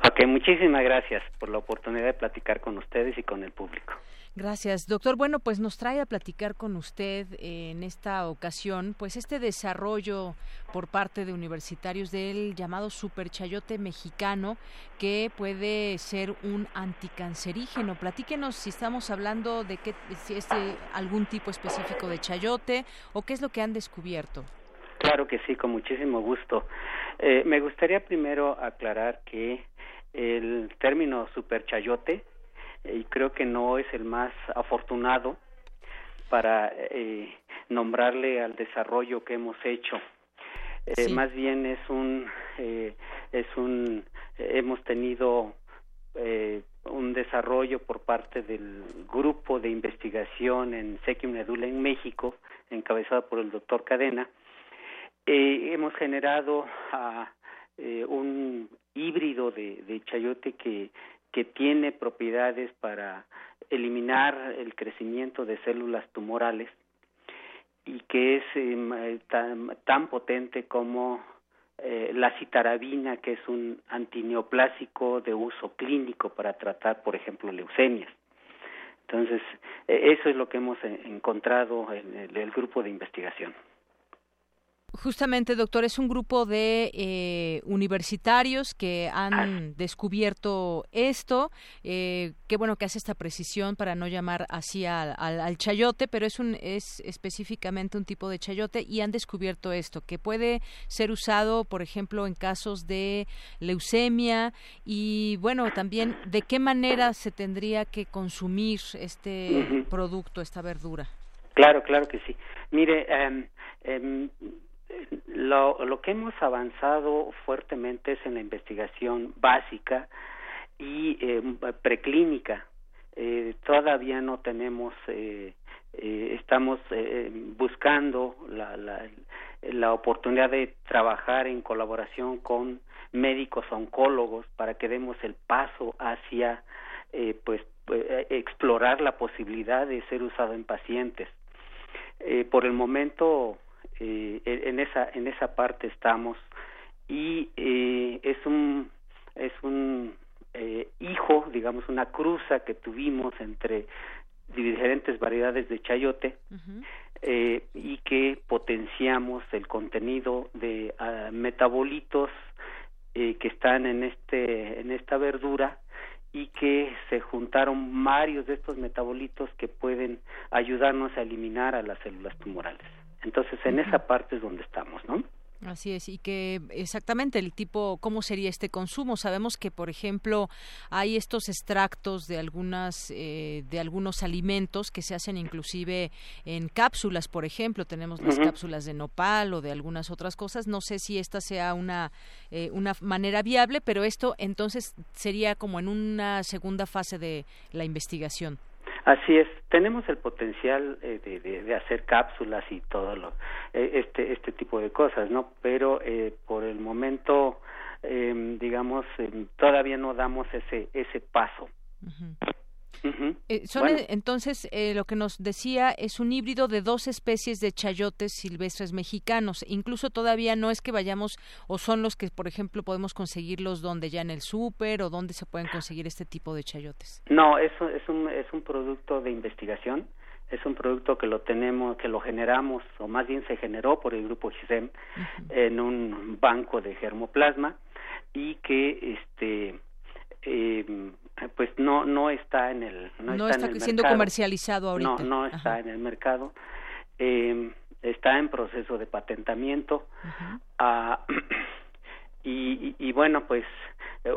Ok, muchísimas gracias por la oportunidad de platicar con ustedes y con el público. Gracias, doctor. Bueno, pues nos trae a platicar con usted en esta ocasión, pues este desarrollo por parte de universitarios del llamado superchayote mexicano, que puede ser un anticancerígeno. Platíquenos si estamos hablando de qué, si es algún tipo específico de chayote o qué es lo que han descubierto. Claro que sí, con muchísimo gusto. Eh, me gustaría primero aclarar que el término superchayote y creo que no es el más afortunado para eh, nombrarle al desarrollo que hemos hecho. Eh, Más bien es un, eh, es un, hemos tenido eh, un desarrollo por parte del grupo de investigación en Sequim Nedula en México, encabezado por el doctor Cadena, Eh, hemos generado eh, un híbrido de, de chayote que, que tiene propiedades para eliminar el crecimiento de células tumorales y que es eh, tan, tan, potente como eh, la citarabina, que es un antineoplásico de uso clínico para tratar, por ejemplo, leucemias. Entonces, eh, eso es lo que hemos encontrado en el grupo de investigación. Justamente, doctor, es un grupo de eh, universitarios que han ah. descubierto esto. Eh, qué bueno que hace esta precisión para no llamar así al, al, chayote, pero es un es específicamente un tipo de chayote y han descubierto esto que puede ser usado, por ejemplo, en casos de leucemia y bueno, también de qué manera se tendría que consumir este producto, esta verdura. Claro, claro que sí. Mire. eh, lo, lo que hemos avanzado fuertemente es en la investigación básica y eh, preclínica. Eh, todavía no tenemos, eh, eh estamos eh, buscando la, la, la oportunidad de trabajar en colaboración con médicos oncólogos para que demos el paso hacia, eh, pues, explorar la posibilidad de ser usado en pacientes. por el momento eh, en esa en esa parte estamos y eh, es un es un eh, hijo digamos una cruza que tuvimos entre diferentes variedades de chayote eh, y que potenciamos el contenido de uh, metabolitos eh, que están en este en esta verdura y que se juntaron varios de estos metabolitos que pueden ayudarnos a eliminar a las células tumorales. Entonces, en esa parte es donde estamos, ¿no? Así es, y que exactamente el tipo, ¿cómo sería este consumo? Sabemos que, por ejemplo, hay estos extractos de algunas, eh, de algunos alimentos que se hacen inclusive en cápsulas, por ejemplo, tenemos las cápsulas de nopal o de algunas otras cosas. No sé si esta sea una, eh, una manera viable, pero esto entonces sería como en una segunda fase de la investigación. Así es, tenemos el potencial eh, de, de, hacer cápsulas y todo lo, eh, este, este tipo de cosas, ¿no? Pero eh, por el momento, eh, digamos, todavía no damos ese, ese paso. Eh, son entonces eh, lo que nos decía es un híbrido de dos especies de chayotes silvestres mexicanos. Incluso todavía no es que vayamos o son los que, por ejemplo, podemos conseguirlos donde ya en el súper o donde se pueden conseguir este tipo de chayotes. No, eso es un es un producto de investigación. Es un producto que lo tenemos, que lo generamos, o más bien se generó por el grupo GISEM en un banco de germoplasma y que este eh, pues no no está en el no, está, siendo comercializado ahorita. no no está en el mercado. Eh, está en proceso de patentamiento. Ah, y, y, bueno pues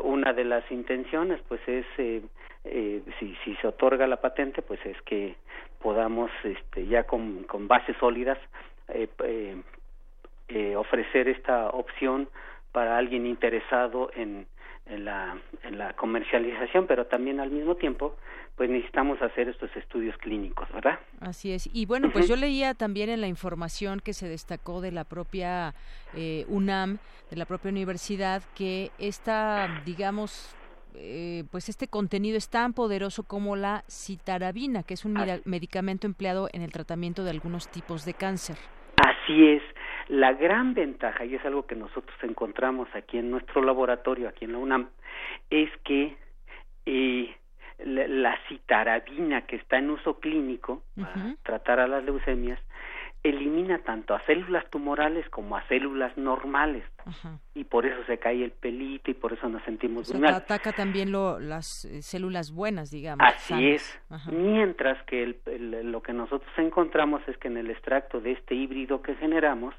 una de las intenciones pues es eh, eh, si si se otorga la patente pues es que podamos este ya con, con bases sólidas eh, eh, eh ofrecer esta opción para alguien interesado en en la, en la comercialización, pero también al mismo tiempo, pues necesitamos hacer estos estudios clínicos, ¿verdad? Así es. Y bueno, pues yo leía también en la información que se destacó de la propia eh, UNAM, de la propia universidad, que esta, digamos, eh, pues este contenido es tan poderoso como la citarabina, que es un medicamento empleado en el tratamiento de algunos tipos de cáncer. Así es. La gran ventaja, y es algo que nosotros encontramos aquí en nuestro laboratorio, aquí en la UNAM, es que eh, la, citarabina que está en uso clínico para tratar a las leucemias elimina tanto a células tumorales como a células normales. Y por eso se cae el pelito y por eso nos sentimos o sea, ataca también lo, las eh, células buenas digamos así es. Mientras que el, lo que nosotros encontramos es que en el extracto de este híbrido que generamos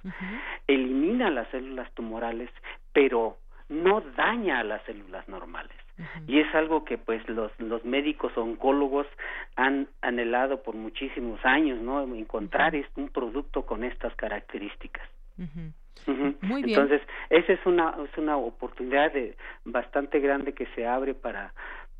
elimina las células tumorales pero no daña a las células normales y es algo que pues los los médicos oncólogos han anhelado por muchísimos años no encontrar un producto con estas características. Muy bien. entonces esa es una es una oportunidad de, bastante grande que se abre para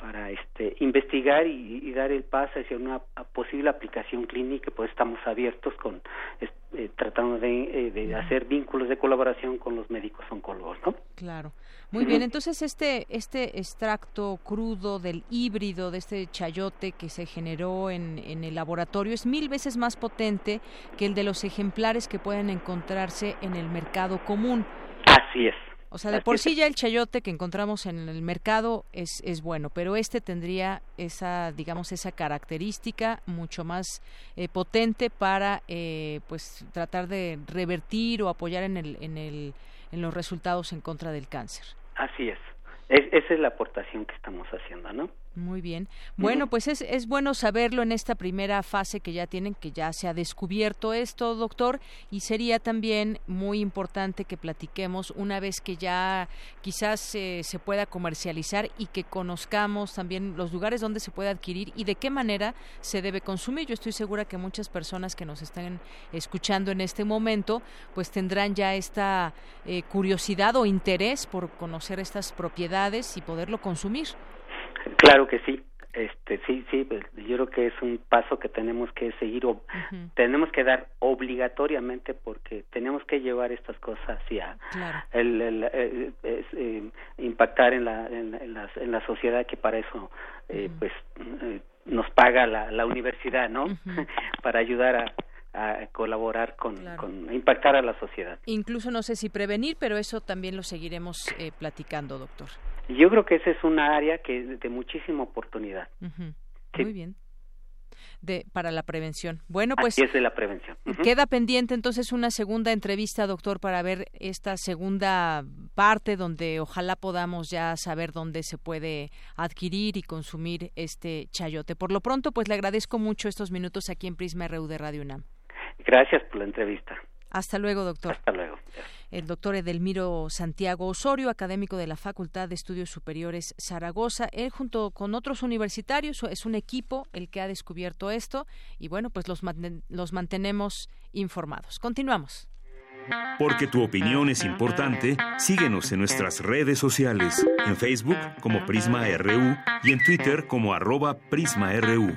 para este investigar y, dar el paso hacia una posible aplicación clínica pues estamos abiertos con eh, tratando de, eh, hacer vínculos de colaboración con los médicos oncólogos no claro. Muy bien entonces este este extracto crudo del híbrido de este chayote que se generó en, en el laboratorio es mil veces más potente que el de los ejemplares que pueden encontrarse en el mercado común. Así es o sea, de por sí ya el chayote que encontramos en el mercado es, es bueno, pero este tendría esa, digamos, esa característica mucho más eh, potente para, eh, pues, tratar de revertir o apoyar en, el, en, el, en los resultados en contra del cáncer. Así es. es. Esa es la aportación que estamos haciendo, ¿no? Muy bien. Bueno, pues es, es bueno saberlo en esta primera fase que ya tienen, que ya se ha descubierto esto, doctor, y sería también muy importante que platiquemos una vez que ya quizás se pueda comercializar y que conozcamos también los lugares donde se puede adquirir y de qué manera se debe consumir. Yo estoy segura que muchas personas que nos están escuchando en este momento, pues tendrán ya esta eh, curiosidad o interés por conocer estas propiedades y poderlo consumir. Claro que sí. Este, sí, sí, pues, yo creo que es un paso que tenemos que seguir o tenemos que dar obligatoriamente porque tenemos que llevar estas cosas hacia el, el, eh, eh, impactar en la, en, la, en la sociedad que para eso eh, pues nos paga la, la universidad, ¿no? para ayudar a, a colaborar con, con, impactar a la sociedad. Incluso no sé si prevenir, pero eso también lo seguiremos eh, platicando, doctor. Yo creo que esa es una área que de muchísima oportunidad. Muy bien. De, para la prevención. Bueno, pues es de la prevención. queda pendiente entonces una segunda entrevista, doctor, para ver esta segunda parte donde ojalá podamos ya saber dónde se puede adquirir y consumir este chayote. Por lo pronto, pues le agradezco mucho estos minutos aquí en Prisma RU de Radio UNAM. Gracias por la entrevista. Hasta luego, doctor. Hasta luego. El doctor Edelmiro Santiago Osorio, académico de la Facultad de Estudios Superiores Zaragoza. Él junto con otros universitarios es un equipo el que ha descubierto esto y bueno, pues los, los mantenemos informados. Continuamos. Porque tu opinión es importante, síguenos en nuestras redes sociales, en Facebook como Prisma RU y en Twitter como arroba PrismaRU.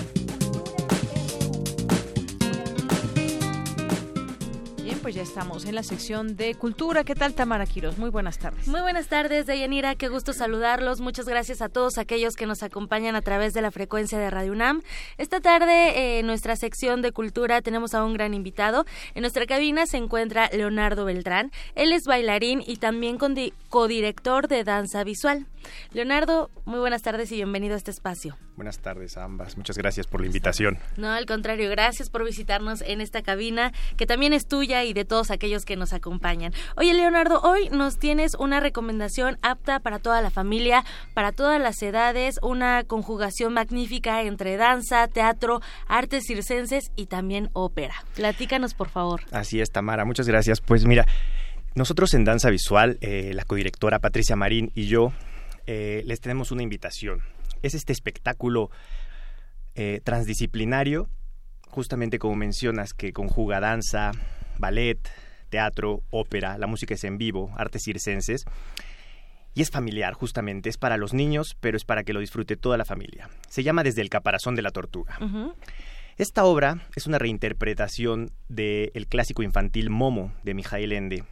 Pues ya estamos en la sección de cultura. ¿Qué tal, Tamara Quiros? Muy buenas tardes. Muy buenas tardes, Deyanira. Qué gusto saludarlos. Muchas gracias a todos aquellos que nos acompañan a través de la frecuencia de Radio UNAM. Esta tarde, eh, en nuestra sección de cultura, tenemos a un gran invitado. En nuestra cabina se encuentra Leonardo Beltrán. Él es bailarín y también codirector de danza visual. Leonardo, muy buenas tardes y bienvenido a este espacio. Buenas tardes a ambas. Muchas gracias por la invitación. No, al contrario, gracias por visitarnos en esta cabina que también es tuya y de todos aquellos que nos acompañan. Oye, Leonardo, hoy nos tienes una recomendación apta para toda la familia, para todas las edades, una conjugación magnífica entre danza, teatro, artes circenses y también ópera. Platícanos, por favor. Así es, Tamara. Muchas gracias. Pues mira, nosotros en Danza Visual, eh, la codirectora Patricia Marín y yo, eh, les tenemos una invitación. Es este espectáculo eh, transdisciplinario, justamente como mencionas, que conjuga danza, ballet, teatro, ópera, la música es en vivo, artes circenses. Y es familiar, justamente, es para los niños, pero es para que lo disfrute toda la familia. Se llama Desde el caparazón de la tortuga. Esta obra es una reinterpretación del clásico infantil Momo de Mijail Ende,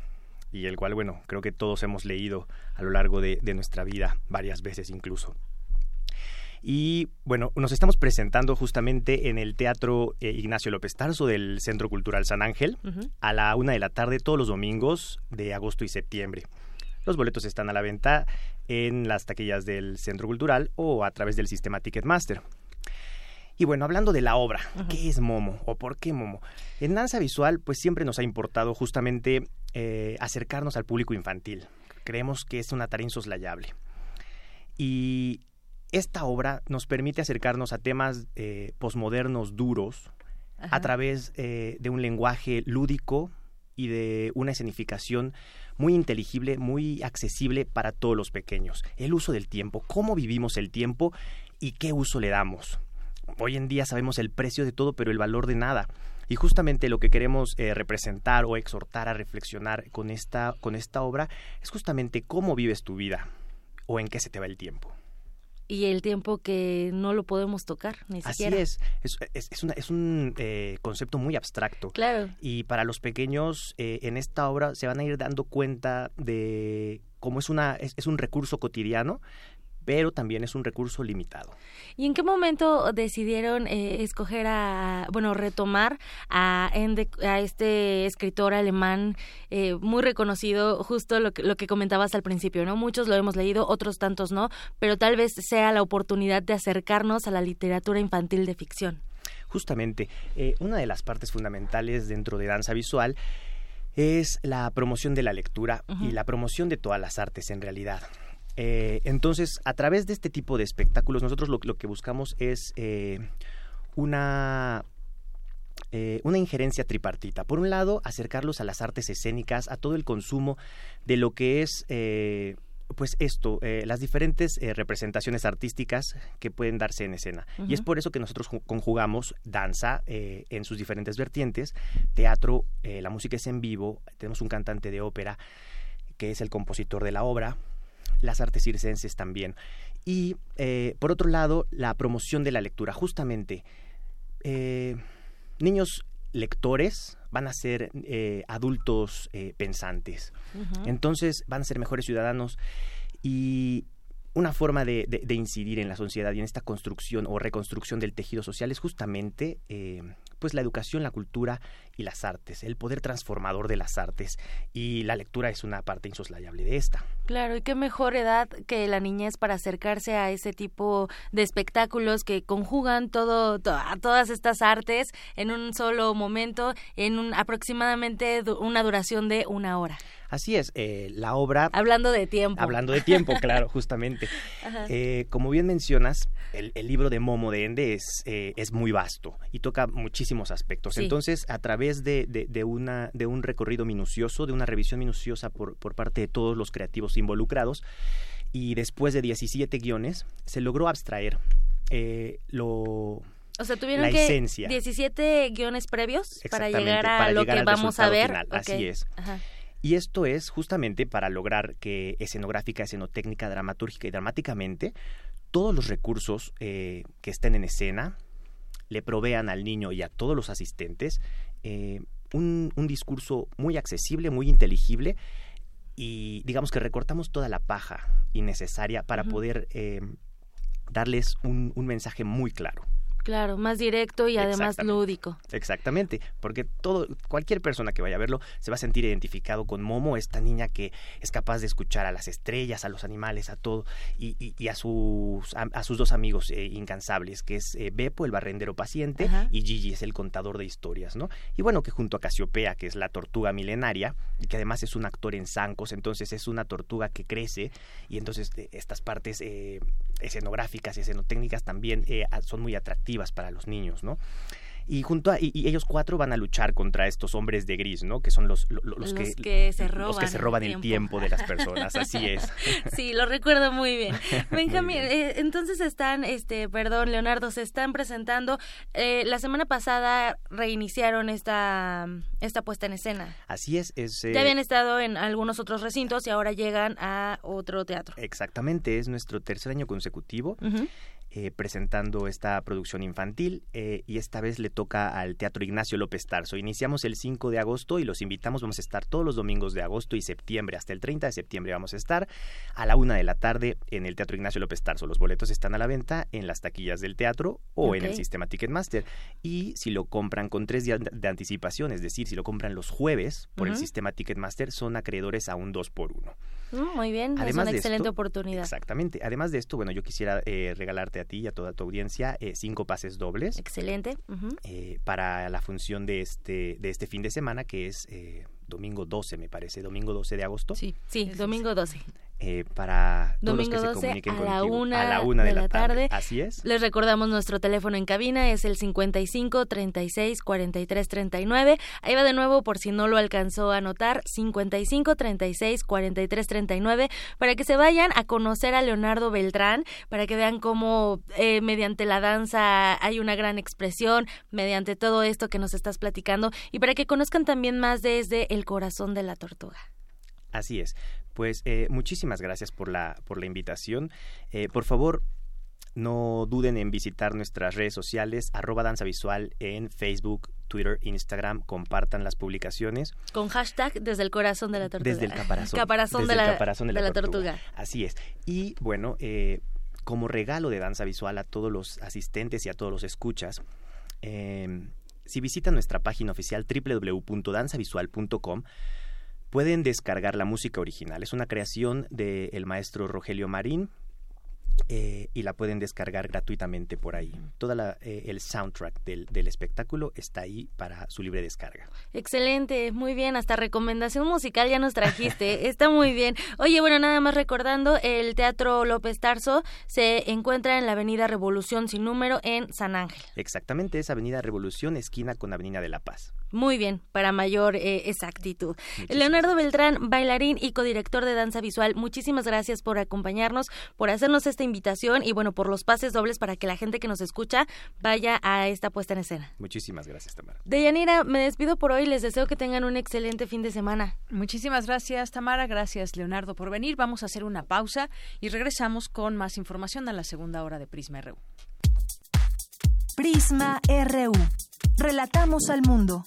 y el cual, bueno, creo que todos hemos leído a lo largo de, nuestra vida, varias veces incluso. Y bueno, nos estamos presentando justamente en el Teatro eh, Ignacio López Tarso del Centro Cultural San Ángel a la una de la tarde todos los domingos de agosto y septiembre. Los boletos están a la venta en las taquillas del Centro Cultural o a través del sistema Ticketmaster. Y bueno, hablando de la obra, ¿qué es Momo o por qué Momo? En danza visual, pues siempre nos ha importado justamente eh, acercarnos al público infantil. Creemos que es una tarea insoslayable. Y esta obra nos permite acercarnos a temas eh, posmodernos duros a través eh, de un lenguaje lúdico y de una escenificación muy inteligible, muy accesible para todos los pequeños. El uso del tiempo, cómo vivimos el tiempo y qué uso le damos. Hoy en día sabemos el precio de todo, pero el valor de nada. Y justamente lo que queremos eh, representar o exhortar a reflexionar con esta, con esta obra es justamente cómo vives tu vida o en qué se te va el tiempo y el tiempo que no lo podemos tocar, ni siquiera. Así es, es, es, es un eh, concepto muy abstracto. Claro. Y para los pequeños, eh, en esta obra se van a ir dando cuenta de cómo es, una, es un recurso cotidiano, pero también es un recurso limitado. ¿Y en qué momento decidieron eh, escoger a, bueno, retomar a, a este escritor alemán eh, muy reconocido, justo lo que, lo que comentabas al principio, ¿no? Muchos lo hemos leído, otros tantos no, pero tal vez sea la oportunidad de acercarnos a la literatura infantil de ficción. Justamente, eh, una de las partes fundamentales dentro de danza visual es la promoción de la lectura y la promoción de todas las artes en realidad. Eh, entonces, a través de este tipo de espectáculos, nosotros lo, que buscamos es eh, una eh, una injerencia tripartita. Por un lado, acercarlos a las artes escénicas, a todo el consumo de lo que es, pues esto, las diferentes representaciones artísticas que pueden darse en escena. Y es por eso que nosotros conjugamos danza en sus diferentes vertientes, teatro, la música es en vivo, tenemos un cantante de ópera que es el compositor de la obra, las artes circenses también. Y eh, por otro lado, la promoción de la lectura. Justamente, eh, niños lectores van a ser eh, adultos pensantes. Entonces van a ser mejores ciudadanos y una forma de, incidir en la sociedad y en esta construcción o reconstrucción del tejido social es justamente pues la educación, la cultura y las artes, el poder transformador de las artes y la lectura es una parte insoslayable de esta. Claro, y qué mejor edad que la niñez para acercarse a ese tipo de espectáculos que conjugan todo, todas estas artes en un solo momento, en un, aproximadamente una duración de una hora. Así es, eh, la obra... Hablando de tiempo. Hablando de tiempo, claro, justamente. Eh, como bien mencionas, el, libro de Momo de Ende es, eh, es muy vasto y toca muchísimos aspectos. Entonces, a través de, de, una, de un recorrido minucioso, de una revisión minuciosa por, por parte de todos los creativos involucrados, y después de 17 guiones, se logró abstraer lo o sea, tuvieron que 17 guiones previos para llegar a lo que vamos a ver. Así es. Y esto es justamente para lograr que escenográfica, escenotécnica, dramatúrgica y dramáticamente todos los recursos eh, que estén en escena le provean al niño y a todos los asistentes eh, un, discurso muy accesible, muy inteligible y digamos que recortamos toda la paja innecesaria para poder eh, darles un mensaje muy claro. Claro, más directo y además lúdico. Exactamente, porque todo, cualquier persona que vaya a verlo se va a sentir identificado con Momo, esta niña que es capaz de escuchar a las estrellas, a los animales, a todo, y, y, a, sus, a, sus dos amigos eh, incansables, que es eh, Beppo, el barrendero paciente, y Gigi es el contador de historias, ¿no? Y bueno, que junto a Casiopea, que es la tortuga milenaria, y que además es un actor en zancos, entonces es una tortuga que crece, y entonces eh, estas partes escenográficas y escenotécnicas también son muy atractivas para los niños, ¿no? y junto a, y, ellos cuatro van a luchar contra estos hombres de gris, ¿no? Que son los, los, que, se roban, los que se roban el, tiempo. de las personas, así es. sí, lo recuerdo muy bien. Benjamín, eh, entonces están, este, perdón, Leonardo, se están presentando. Eh, la semana pasada reiniciaron esta, esta puesta en escena. Así es. es ya habían estado en algunos otros recintos y ahora llegan a otro teatro. Exactamente, es nuestro tercer año consecutivo. Eh, presentando esta producción infantil eh, y esta vez le toca al Teatro Ignacio López Tarso. Iniciamos el 5 de agosto y los invitamos, vamos a estar todos los domingos de agosto y septiembre, hasta el 30 de septiembre vamos a estar a la una de la tarde en el Teatro Ignacio López Tarso. Los boletos están a la venta en las taquillas del teatro o en el sistema Ticketmaster. Y si lo compran con tres días de anticipación, es decir, si lo compran los jueves por el sistema Ticketmaster, son acreedores a un 2 por 1 mm, muy bien, es una excelente oportunidad. Exactamente. Además de esto, bueno, yo quisiera eh, regalarte a ti y a toda tu audiencia eh, cinco pases dobles. Excelente. Eh, para la función de este, de este fin de semana, que es eh, domingo 12, me parece, domingo 12 de agosto. Sí, sí, domingo 12. Eh, para todos Domingo los que 12 se comuniquen a la contigo. una a la una de, de la, la tarde. tarde. Así es. Les recordamos nuestro teléfono en cabina es el 55 36 43 39. Ahí va de nuevo por si no lo alcanzó a notar, 55 36 43 39 para que se vayan a conocer a Leonardo Beltrán, para que vean cómo eh, mediante la danza hay una gran expresión, mediante todo esto que nos estás platicando y para que conozcan también más desde el corazón de la tortuga. Así es. Pues eh, muchísimas gracias por la, por la invitación. Eh, por favor, no duden en visitar nuestras redes sociales, arroba danza visual en Facebook, Twitter, Instagram, compartan las publicaciones. Con hashtag desde el corazón de la tortuga. Desde el caparazón. Caparazón, Desde de, el la, caparazón de la la tortuga. tortuga. Así es. Y bueno, eh, como regalo de danza visual a todos los asistentes y a todos los escuchas, eh, si visitan nuestra página oficial www.danzavisual.com, pueden descargar la música original. Es una creación del maestro Rogelio Marín. eh, y la pueden descargar gratuitamente por ahí. Todo el soundtrack del, del espectáculo está ahí para su libre descarga. Excelente, muy bien, hasta recomendación musical ya nos trajiste, está muy bien. Oye, bueno, nada más recordando, el Teatro López Tarso se encuentra en la Avenida Revolución sin número en San Ángel. Exactamente, es Avenida Revolución, esquina con Avenida de la Paz. Muy bien, para mayor eh, exactitud. Leonardo Beltrán, bailarín y codirector de danza visual, muchísimas gracias por acompañarnos, por hacernos esta invitación y bueno, por los pases dobles para que la gente que nos escucha vaya a esta puesta en escena. Muchísimas gracias, Tamara. Deyanira, me despido por hoy, les deseo que tengan un excelente fin de semana. Muchísimas gracias, Tamara, gracias, Leonardo, por venir. Vamos a hacer una pausa y regresamos con más información a la segunda hora de Prisma RU. Prisma RU. Relatamos al mundo.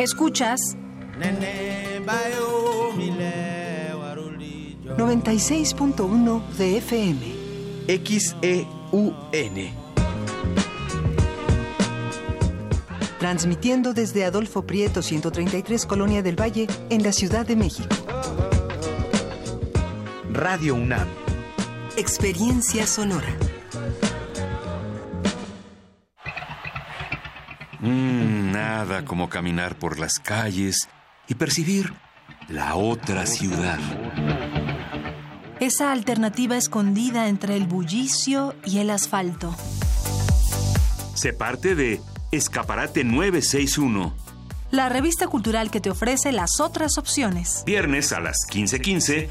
Escuchas 96.1 de FM. XEUN. Transmitiendo desde Adolfo Prieto 133 Colonia del Valle en la Ciudad de México. Radio UNAM. Experiencia sonora. Mm, nada como caminar por las calles y percibir la otra ciudad. Esa alternativa escondida entre el bullicio y el asfalto. Se parte de Escaparate 961. La revista cultural que te ofrece las otras opciones. Viernes a las 15:15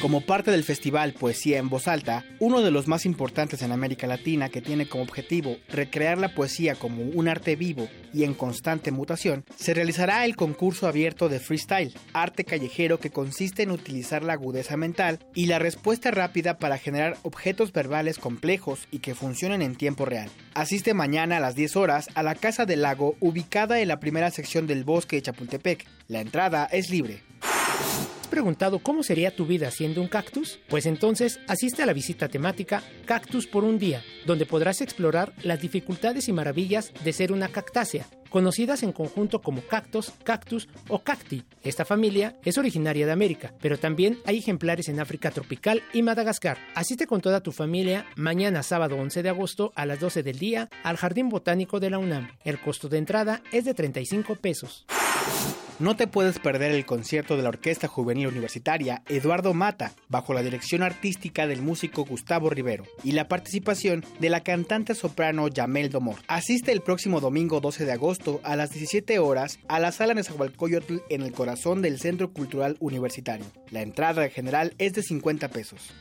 Como parte del festival Poesía en Voz Alta, uno de los más importantes en América Latina que tiene como objetivo recrear la poesía como un arte vivo y en constante mutación, se realizará el concurso abierto de freestyle, arte callejero que consiste en utilizar la agudeza mental y la respuesta rápida para generar objetos verbales complejos y que funcionen en tiempo real. Asiste mañana a las 10 horas a la Casa del Lago ubicada en la primera sección del bosque de Chapultepec. La entrada es libre. ¿Has preguntado cómo sería tu vida siendo un cactus? Pues entonces asiste a la visita temática Cactus por un día, donde podrás explorar las dificultades y maravillas de ser una cactácea, conocidas en conjunto como cactos, cactus o cacti. Esta familia es originaria de América, pero también hay ejemplares en África tropical y Madagascar. Asiste con toda tu familia mañana sábado 11 de agosto a las 12 del día al Jardín Botánico de la UNAM. El costo de entrada es de 35 pesos. No te puedes perder el concierto de la Orquesta Juvenil Universitaria Eduardo Mata, bajo la dirección artística del músico Gustavo Rivero, y la participación de la cantante soprano Yamel Domor. Asiste el próximo domingo 12 de agosto a las 17 horas a la sala Nezahualcóyotl en el corazón del Centro Cultural Universitario. La entrada general es de 50 pesos.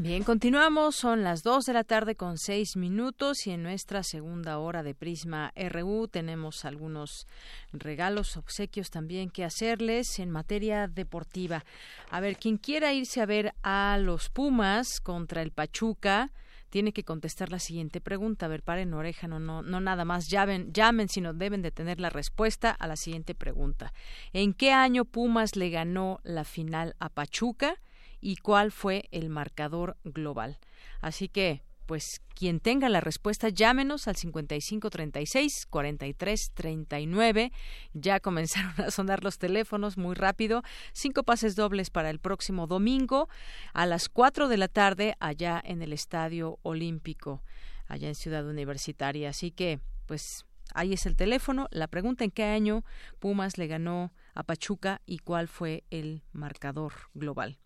Bien, continuamos. Son las 2 de la tarde con 6 minutos y en nuestra segunda hora de Prisma RU tenemos algunos regalos, obsequios también que hacerles en materia deportiva. A ver, quien quiera irse a ver a los Pumas contra el Pachuca, tiene que contestar la siguiente pregunta. A ver, paren oreja, no, no, no nada más llamen, llamen, sino deben de tener la respuesta a la siguiente pregunta. ¿En qué año Pumas le ganó la final a Pachuca? Y cuál fue el marcador global. Así que, pues quien tenga la respuesta, llámenos al 5536 4339. Ya comenzaron a sonar los teléfonos muy rápido. Cinco pases dobles para el próximo domingo a las 4 de la tarde allá en el Estadio Olímpico, allá en Ciudad Universitaria. Así que, pues ahí es el teléfono. La pregunta en qué año Pumas le ganó a Pachuca y cuál fue el marcador global.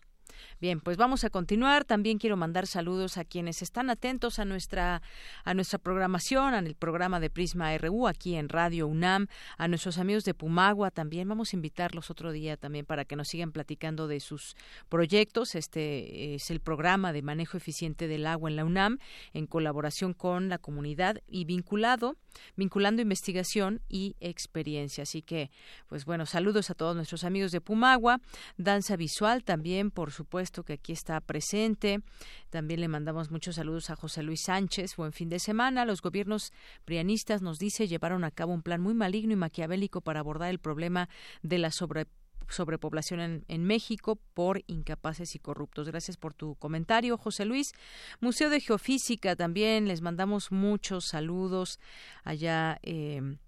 Bien, pues vamos a continuar. También quiero mandar saludos a quienes están atentos a nuestra a nuestra programación, el programa de Prisma RU aquí en Radio UNAM, a nuestros amigos de Pumagua también. Vamos a invitarlos otro día también para que nos sigan platicando de sus proyectos. Este es el programa de manejo eficiente del agua en la UNAM en colaboración con la comunidad y vinculado vinculando investigación y experiencia. Así que, pues bueno, saludos a todos nuestros amigos de Pumagua, danza visual también, por supuesto que aquí está presente. También le mandamos muchos saludos a José Luis Sánchez. Buen fin de semana. Los gobiernos prianistas, nos dice, llevaron a cabo un plan muy maligno y maquiavélico para abordar el problema de la sobre sobrepoblación en, en, México por incapaces y corruptos. Gracias por tu comentario, José Luis. Museo de Geofísica también, les mandamos muchos saludos allá. Eh,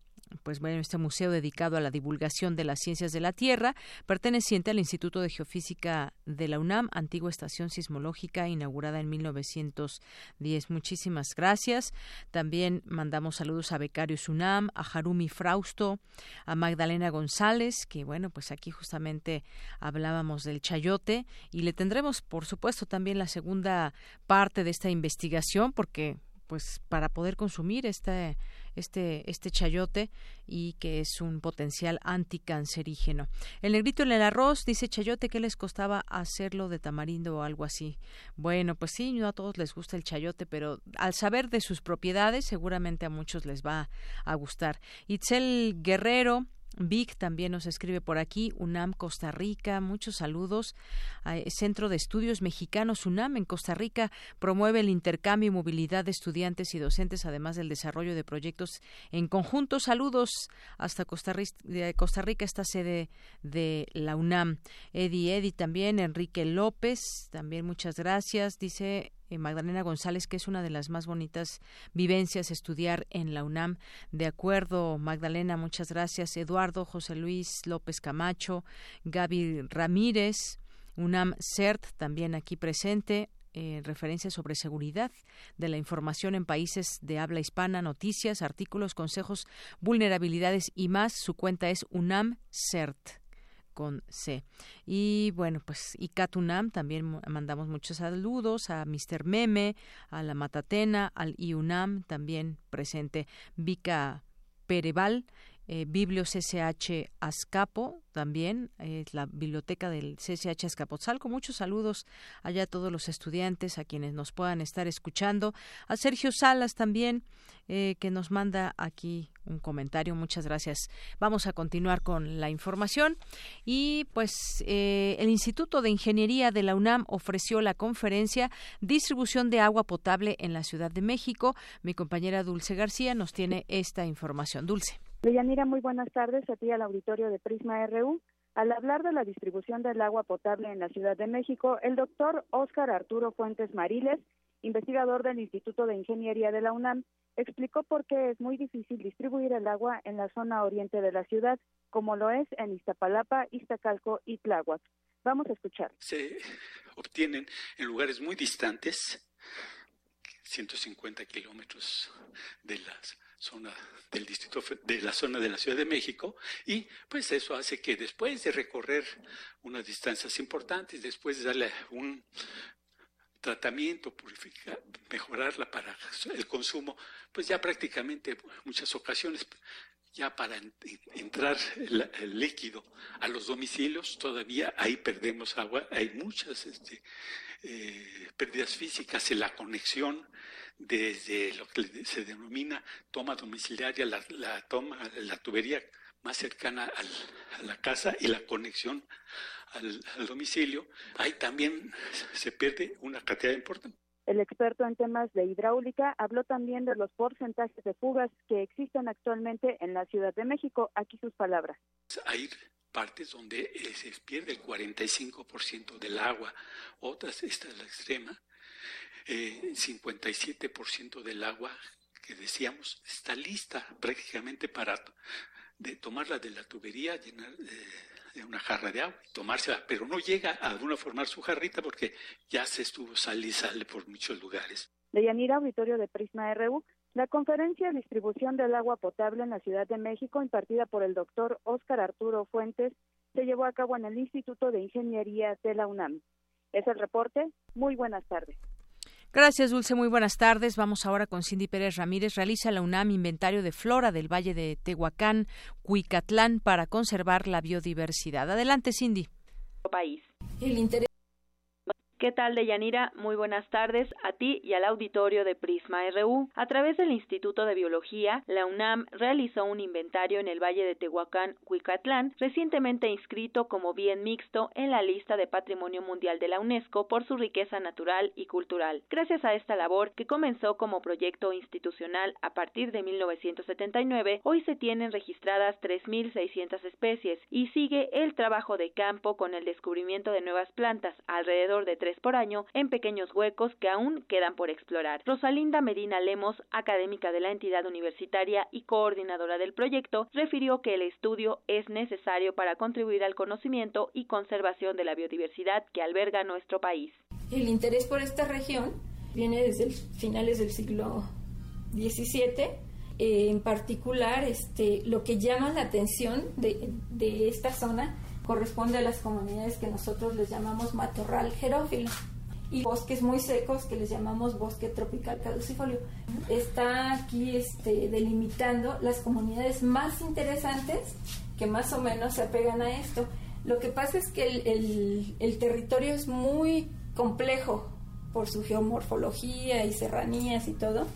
pues bueno, este museo dedicado a la divulgación de las ciencias de la Tierra, perteneciente al Instituto de Geofísica de la UNAM, antigua estación sismológica inaugurada en 1910. Muchísimas gracias. También mandamos saludos a Becarios UNAM, a Harumi Frausto, a Magdalena González, que bueno, pues aquí justamente hablábamos del chayote y le tendremos, por supuesto, también la segunda parte de esta investigación, porque pues para poder consumir este este, este chayote y que es un potencial anticancerígeno. El negrito en el arroz dice chayote que les costaba hacerlo de tamarindo o algo así. Bueno, pues sí, no a todos les gusta el chayote, pero al saber de sus propiedades seguramente a muchos les va a gustar. Itzel Guerrero Vic también nos escribe por aquí, UNAM Costa Rica, muchos saludos. Centro de Estudios Mexicanos UNAM en Costa Rica promueve el intercambio y movilidad de estudiantes y docentes, además del desarrollo de proyectos en conjunto. Saludos hasta Costa Rica, Costa Rica esta sede de la UNAM. Eddie Eddie también, Enrique López, también muchas gracias. Dice eh, Magdalena González, que es una de las más bonitas vivencias estudiar en la UNAM. De acuerdo, Magdalena, muchas gracias. Eduardo, José Luis López Camacho, Gaby Ramírez, UNAM CERT, también aquí presente. Eh, referencias sobre seguridad de la información en países de habla hispana, noticias, artículos, consejos, vulnerabilidades y más. Su cuenta es UNAM CERT con C. Y bueno, pues y Catunam también mandamos muchos saludos a Mr. Meme, a la Matatena, al IUNAM también presente, Vika Pereval, eh, Biblios CCH Azcapo, también es la biblioteca del CCH Azcapotzalco. Muchos saludos allá a todos los estudiantes, a quienes nos puedan estar escuchando. A Sergio Salas también, eh, que nos manda aquí un comentario. Muchas gracias. Vamos a continuar con la información. Y pues eh, el Instituto de Ingeniería de la UNAM ofreció la conferencia Distribución de agua potable en la Ciudad de México. Mi compañera Dulce García nos tiene esta información. Dulce. Deyanira, muy buenas tardes a ti al auditorio de Prisma RU. Al hablar de la distribución del agua potable en la Ciudad de México, el doctor Óscar Arturo Fuentes Mariles, investigador del Instituto de Ingeniería de la UNAM, explicó por qué es muy difícil distribuir el agua en la zona oriente de la ciudad, como lo es en Iztapalapa, Iztacalco y Tláhuac. Vamos a escuchar. Se obtienen en lugares muy distantes, 150 kilómetros de las zona del distrito de la zona de la Ciudad de México y pues eso hace que después de recorrer unas distancias importantes, después de darle un tratamiento, purificar, mejorarla para el consumo, pues ya prácticamente en muchas ocasiones ya para entrar el, líquido a los domicilios, todavía ahí perdemos agua, hay muchas este, eh, pérdidas físicas en la conexión desde lo que se denomina toma domiciliaria, la, toma, la tubería más cercana a la casa y la conexión al, domicilio, ahí también se pierde una cantidad importante. El experto en temas de hidráulica habló también de los porcentajes de fugas que existen actualmente en la Ciudad de México. Aquí sus palabras. Hay partes donde eh, se pierde el 45% del agua, otras, esta es la extrema, eh, 57% del agua que decíamos está lista prácticamente para de tomarla de la tubería, llenar de, una jarra de agua y tomársela, pero no llega a alguna formar su jarrita porque ya se estuvo sal y sale por muchos lugares. De Yanira, auditorio de Prisma RU, la conferencia Distribución del Agua Potable en la Ciudad de México, impartida por el doctor Óscar Arturo Fuentes, se llevó a cabo en el Instituto de Ingeniería de la UNAM. Es el reporte. Muy buenas tardes. Gracias, Dulce. Muy buenas tardes. Vamos ahora con Cindy Pérez Ramírez. Realiza la UNAM inventario de flora del Valle de Tehuacán, Cuicatlán, para conservar la biodiversidad. Adelante, Cindy. País. El interés ¿Qué tal, Deyanira? Muy buenas tardes a ti y al auditorio de Prisma RU. A través del Instituto de Biología, la UNAM realizó un inventario en el Valle de Tehuacán, Huicatlán, recientemente inscrito como bien mixto en la lista de Patrimonio Mundial de la UNESCO por su riqueza natural y cultural. Gracias a esta labor, que comenzó como proyecto institucional a partir de 1979, hoy se tienen registradas 3.600 especies y sigue el trabajo de campo con el descubrimiento de nuevas plantas, alrededor de tres por año en pequeños huecos que aún quedan por explorar. Rosalinda Medina Lemos, académica de la entidad universitaria y coordinadora del proyecto, refirió que el estudio es necesario para contribuir al conocimiento y conservación de la biodiversidad que alberga nuestro país. El interés por esta región viene desde finales del siglo XVII. Eh, en particular, este, lo que llama la atención de, de esta zona corresponde a las comunidades que nosotros les llamamos matorral jerófilo y bosques muy secos que les llamamos bosque tropical caducifolio. Está aquí este, delimitando las comunidades más interesantes que más o menos se apegan a esto. Lo que pasa es que el, el territorio es muy complejo por su geomorfología y serranías y todo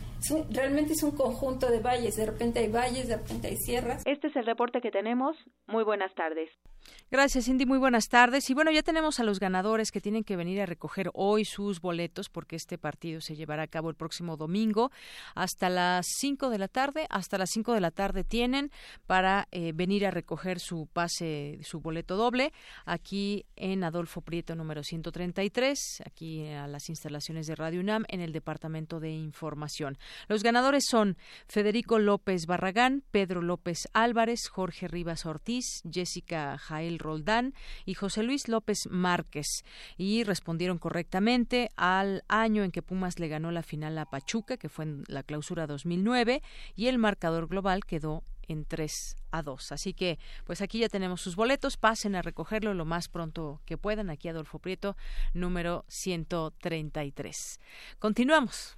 realmente es un conjunto de valles, de repente hay valles, de repente hay sierras. Este es el reporte que tenemos. Muy buenas tardes. Gracias, Cindy. Muy buenas tardes. Y bueno, ya tenemos a los ganadores que tienen que venir a recoger hoy sus boletos porque este partido se llevará a cabo el próximo domingo hasta las 5 de la tarde. Hasta las 5 de la tarde tienen para eh, venir a recoger su pase, su boleto doble aquí en Adolfo Prieto número 133, aquí a las instalaciones de Radio UNAM en el Departamento de Información. Los ganadores son Federico López Barragán, Pedro López Álvarez, Jorge Rivas Ortiz, Jessica Jael Roldán y José Luis López Márquez. Y respondieron correctamente al año en que Pumas le ganó la final a Pachuca, que fue en la clausura 2009, y el marcador global quedó en 3 a 2. Así que, pues aquí ya tenemos sus boletos. Pasen a recogerlo lo más pronto que puedan. Aquí Adolfo Prieto, número 133. Continuamos.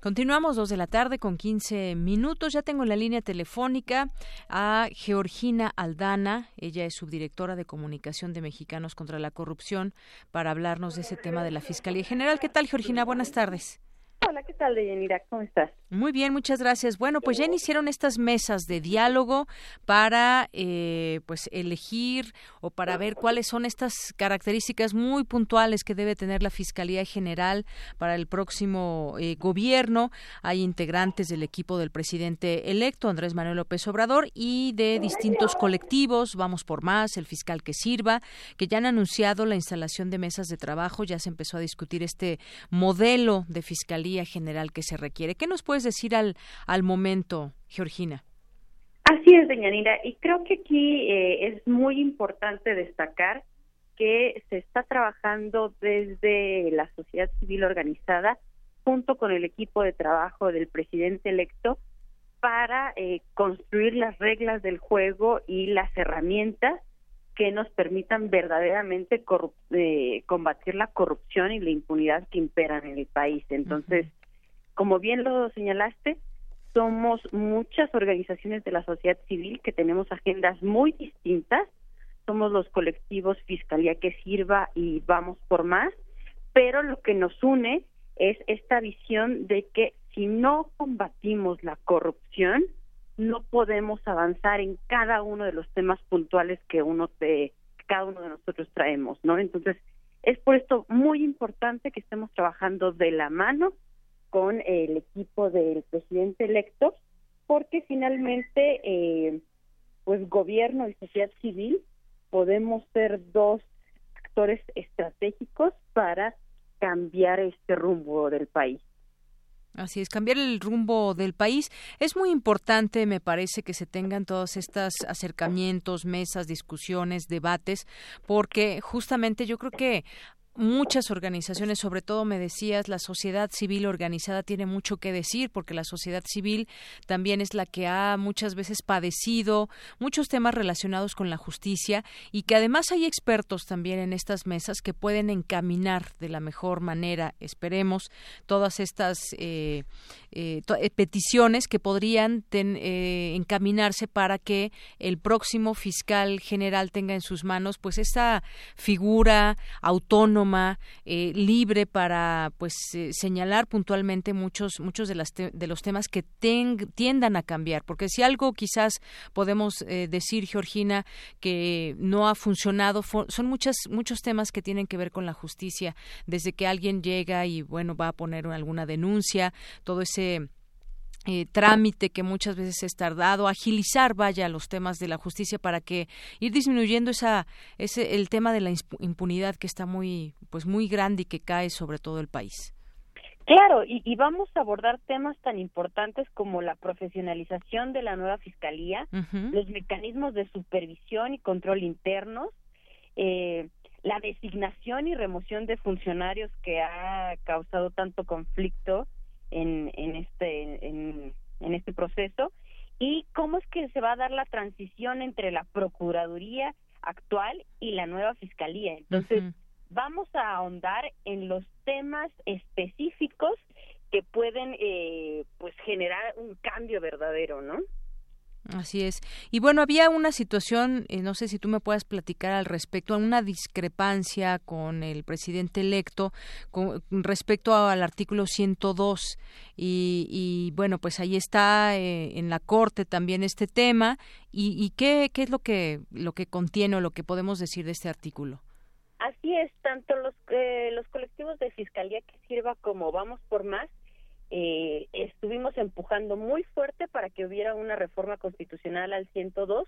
Continuamos dos de la tarde con 15 minutos. Ya tengo en la línea telefónica a Georgina Aldana. Ella es subdirectora de comunicación de Mexicanos contra la Corrupción para hablarnos de ese tema de la Fiscalía General. ¿Qué tal, Georgina? Buenas tardes. Hola, ¿qué tal, Deyanira? ¿Cómo estás? Muy bien, muchas gracias. Bueno, pues ya iniciaron estas mesas de diálogo para, eh, pues, elegir o para ver cuáles son estas características muy puntuales que debe tener la Fiscalía General para el próximo eh, gobierno. Hay integrantes del equipo del presidente electo, Andrés Manuel López Obrador, y de distintos colectivos, Vamos por Más, el fiscal que sirva, que ya han anunciado la instalación de mesas de trabajo. Ya se empezó a discutir este modelo de fiscalía general que se requiere. ¿Qué nos puedes decir al, al momento, Georgina? Así es, doña Nira, y creo que aquí eh, es muy importante destacar que se está trabajando desde la sociedad civil organizada junto con el equipo de trabajo del presidente electo para eh, construir las reglas del juego y las herramientas que nos permitan verdaderamente eh, combatir la corrupción y la impunidad que imperan en el país. Entonces, como bien lo señalaste, somos muchas organizaciones de la sociedad civil que tenemos agendas muy distintas. Somos los colectivos Fiscalía que Sirva y Vamos por Más, pero lo que nos une es esta visión de que si no combatimos la corrupción, no podemos avanzar en cada uno de los temas puntuales que uno de cada uno de nosotros traemos, ¿no? Entonces, es por esto muy importante que estemos trabajando de la mano con el equipo del presidente electo, porque finalmente, eh, pues gobierno y sociedad civil podemos ser dos actores estratégicos para cambiar este rumbo del país. Así es, cambiar el rumbo del país. Es muy importante, me parece, que se tengan todos estos acercamientos, mesas, discusiones, debates, porque justamente yo creo que muchas organizaciones, sobre todo me decías, la sociedad civil organizada tiene mucho que decir porque la sociedad civil también es la que ha muchas veces padecido muchos temas relacionados con la justicia y que además hay expertos también en estas mesas que pueden encaminar de la mejor manera, esperemos, todas estas eh, eh, eh, peticiones que podrían encaminarse para que el próximo fiscal general tenga en sus manos pues esta figura autónoma, libre para pues señalar puntualmente muchos muchos de, las de los temas que tiendan a cambiar, porque si algo quizás podemos decir Georgina que no ha funcionado son muchas muchos temas que tienen que ver con la justicia. Desde que alguien llega y bueno va a poner alguna denuncia todo ese eh, trámite que muchas veces es tardado, agilizar, vaya, los temas de la justicia para que ir disminuyendo esa, ese, el tema de la impunidad que está muy, pues muy grande y que cae sobre todo el país. Claro, y, vamos a abordar temas tan importantes como la profesionalización de la nueva fiscalía, los mecanismos de supervisión y control internos, eh, la designación y remoción de funcionarios que ha causado tanto conflicto en, en este en, en este proceso y cómo es que se va a dar la transición entre la procuraduría actual y la nueva fiscalía. Entonces, vamos a ahondar en los temas específicos que pueden eh, pues generar un cambio verdadero, ¿no? Así es. Y bueno, había una situación, eh, no sé si tú me puedas platicar al respecto, una discrepancia con el presidente electo con respecto al artículo 102. Y, y bueno, pues ahí está eh, en la Corte también este tema. ¿Y, y qué, qué es lo que, lo que contiene o lo que podemos decir de este artículo? Así es, tanto los, eh, los colectivos de fiscalía que sirva como Vamos por Más, eh, estuvimos empujando muy fuerte para que hubiera una reforma constitucional al 102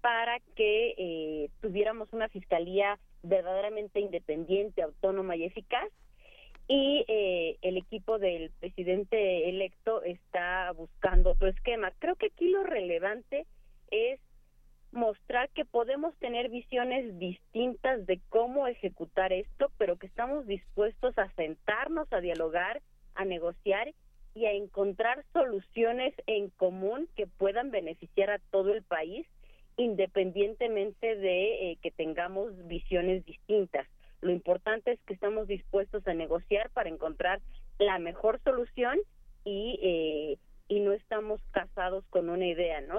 para que eh, tuviéramos una fiscalía verdaderamente independiente, autónoma y eficaz. Y eh, el equipo del presidente electo está buscando otro esquema. Creo que aquí lo relevante es mostrar que podemos tener visiones distintas de cómo ejecutar esto, pero que estamos dispuestos a sentarnos a dialogar, a negociar y a encontrar soluciones en común que puedan beneficiar a todo el país, independientemente de eh, que tengamos visiones distintas. Lo importante es que estamos dispuestos a negociar para encontrar la mejor solución y eh, y no estamos casados con una idea, ¿no?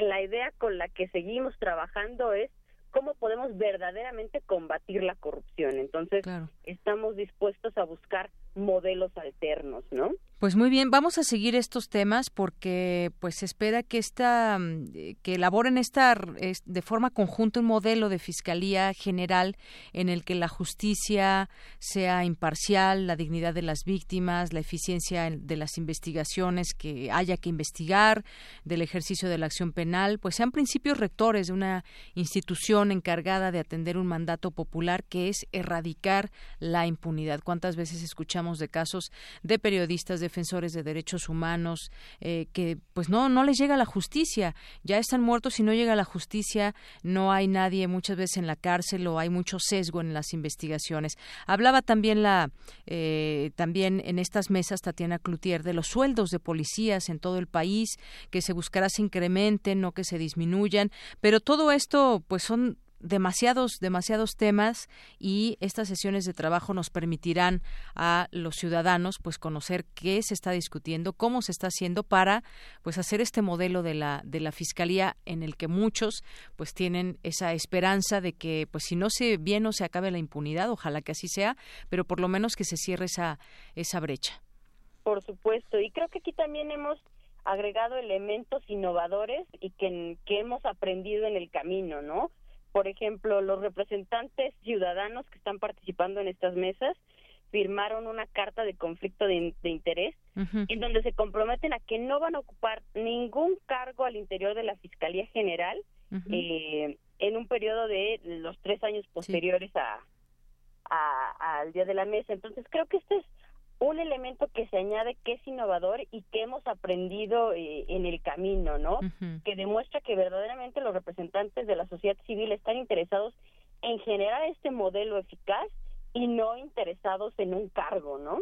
La idea con la que seguimos trabajando es cómo podemos verdaderamente combatir la corrupción. Entonces, estamos dispuestos a buscar modelos alternos, ¿no? Pues muy bien, vamos a seguir estos temas porque pues se espera que esta mm, que elaboren esta de forma conjunta un modelo de fiscalía general en el que la justicia sea imparcial, la dignidad de las víctimas, la eficiencia de las investigaciones que haya que investigar, del ejercicio de la acción penal, pues sean principios rectores de una institución encargada de atender un mandato popular que es erradicar la impunidad. ¿Cuántas veces escuchamos de casos de periodistas de defensores de derechos humanos eh, que pues no no les llega la justicia. Ya están muertos y no llega la justicia no hay nadie muchas veces en la cárcel o hay mucho sesgo en las investigaciones. Hablaba también la eh, también en estas mesas Tatiana Cloutier de los sueldos de policías en todo el país que se buscará se incrementen no que se disminuyan pero todo esto pues son demasiados, demasiados temas y estas sesiones de trabajo nos permitirán a los ciudadanos pues conocer qué se está discutiendo, cómo se está haciendo para pues hacer este modelo de la de la fiscalía en el que muchos pues tienen esa esperanza de que pues si no se bien no se acabe la impunidad, ojalá que así sea, pero por lo menos que se cierre esa esa brecha. Por supuesto, y creo que aquí también hemos agregado elementos innovadores y que, que hemos aprendido en el camino, ¿no? Por ejemplo, los representantes ciudadanos que están participando en estas mesas firmaron una carta de conflicto de, interés en donde se comprometen a que no van a ocupar ningún cargo al interior de la Fiscalía General eh, en un periodo de los tres años posteriores a, al día de la mesa. Entonces creo que este es un elemento que se añade que es innovador y que hemos aprendido eh, en el camino, ¿no? Que demuestra que verdaderamente los representantes de la sociedad civil están interesados en generar este modelo eficaz y no interesados en un cargo, ¿no?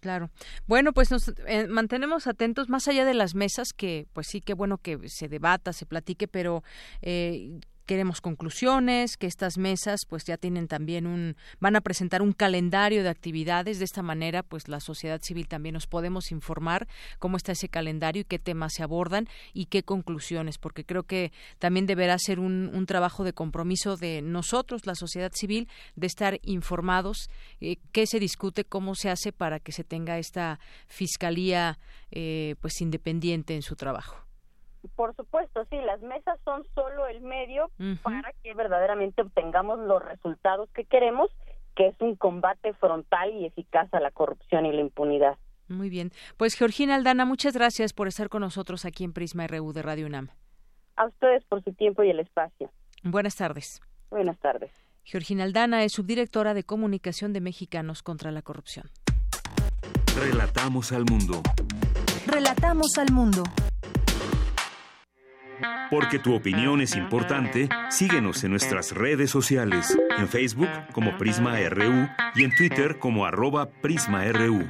Claro. Bueno, pues nos eh, mantenemos atentos más allá de las mesas, que pues sí, qué bueno que se debata, se platique, pero eh, queremos conclusiones, que estas mesas pues ya tienen también un van a presentar un calendario de actividades, de esta manera pues la sociedad civil también nos podemos informar cómo está ese calendario y qué temas se abordan y qué conclusiones, porque creo que también deberá ser un, un trabajo de compromiso de nosotros, la sociedad civil, de estar informados eh, qué se discute, cómo se hace para que se tenga esta fiscalía eh, pues independiente en su trabajo. Por supuesto, sí, las mesas son solo el medio para que verdaderamente obtengamos los resultados que queremos, que es un combate frontal y eficaz a la corrupción y la impunidad. Muy bien. Pues Georgina Aldana, muchas gracias por estar con nosotros aquí en Prisma RU de Radio UNAM. A ustedes por su tiempo y el espacio. Buenas tardes. Buenas tardes. Georgina Aldana es subdirectora de comunicación de Mexicanos contra la Corrupción. Relatamos al mundo. Relatamos al mundo. Porque tu opinión es importante, síguenos en nuestras redes sociales, en Facebook como Prisma RU y en Twitter como arroba PrismaRU.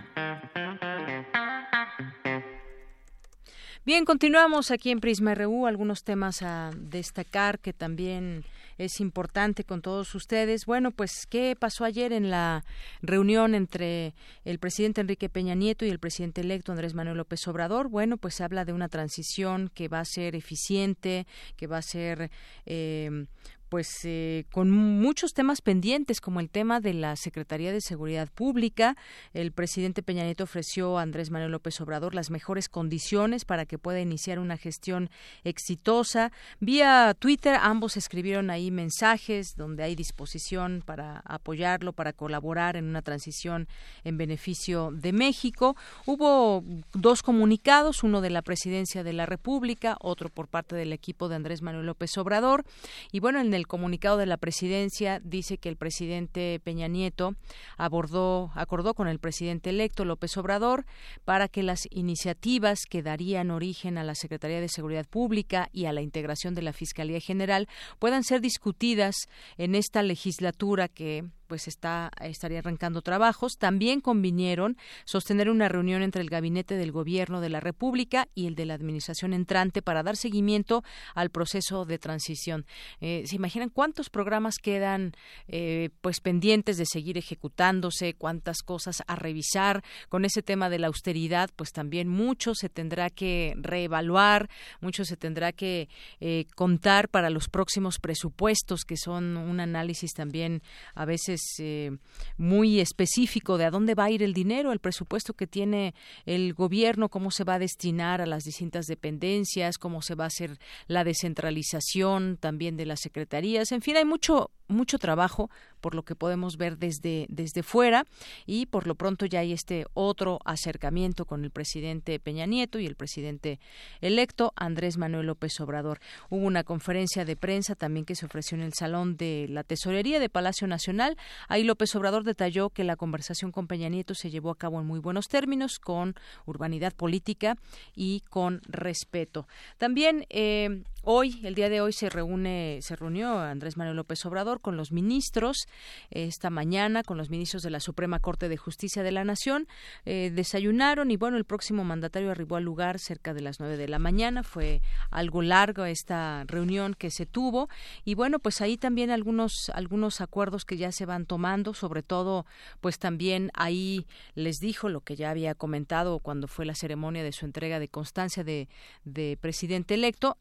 Bien, continuamos aquí en Prisma RU, algunos temas a destacar que también es importante con todos ustedes. Bueno, pues, ¿qué pasó ayer en la reunión entre el presidente Enrique Peña Nieto y el presidente electo Andrés Manuel López Obrador? Bueno, pues se habla de una transición que va a ser eficiente, que va a ser eh, pues eh, con muchos temas pendientes como el tema de la Secretaría de Seguridad Pública. El presidente Peña Nieto ofreció a Andrés Manuel López Obrador las mejores condiciones para que pueda iniciar una gestión exitosa. Vía Twitter ambos escribieron ahí mensajes donde hay disposición para apoyarlo, para colaborar en una transición en beneficio de México. Hubo dos comunicados, uno de la Presidencia de la República, otro por parte del equipo de Andrés Manuel López Obrador. Y bueno, en el comunicado de la presidencia dice que el presidente Peña Nieto abordó, acordó con el presidente electo López Obrador para que las iniciativas que darían origen a la Secretaría de Seguridad Pública y a la integración de la Fiscalía General puedan ser discutidas en esta legislatura que pues está estaría arrancando trabajos. También convinieron sostener una reunión entre el gabinete del gobierno de la República y el de la administración entrante para dar seguimiento al proceso de transición. Eh, ¿Se imaginan cuántos programas quedan eh, pues pendientes de seguir ejecutándose? ¿Cuántas cosas a revisar? Con ese tema de la austeridad, pues también mucho se tendrá que reevaluar, mucho se tendrá que eh, contar para los próximos presupuestos, que son un análisis también a veces eh, muy específico de a dónde va a ir el dinero, el presupuesto que tiene el gobierno, cómo se va a destinar a las distintas dependencias, cómo se va a hacer la descentralización también de las secretarías. En fin, hay mucho mucho trabajo por lo que podemos ver desde desde fuera y por lo pronto ya hay este otro acercamiento con el presidente Peña Nieto y el presidente electo Andrés Manuel López Obrador. Hubo una conferencia de prensa también que se ofreció en el salón de la Tesorería de Palacio Nacional Ahí López Obrador detalló que la conversación con Peña Nieto se llevó a cabo en muy buenos términos, con urbanidad política y con respeto. También eh, Hoy, el día de hoy, se reúne, se reunió Andrés Manuel López Obrador con los ministros esta mañana, con los ministros de la Suprema Corte de Justicia de la Nación. Eh, desayunaron y bueno, el próximo mandatario arribó al lugar cerca de las nueve de la mañana. Fue algo largo esta reunión que se tuvo y bueno, pues ahí también algunos algunos acuerdos que ya se van tomando, sobre todo, pues también ahí les dijo lo que ya había comentado cuando fue la ceremonia de su entrega de constancia de, de presidente electo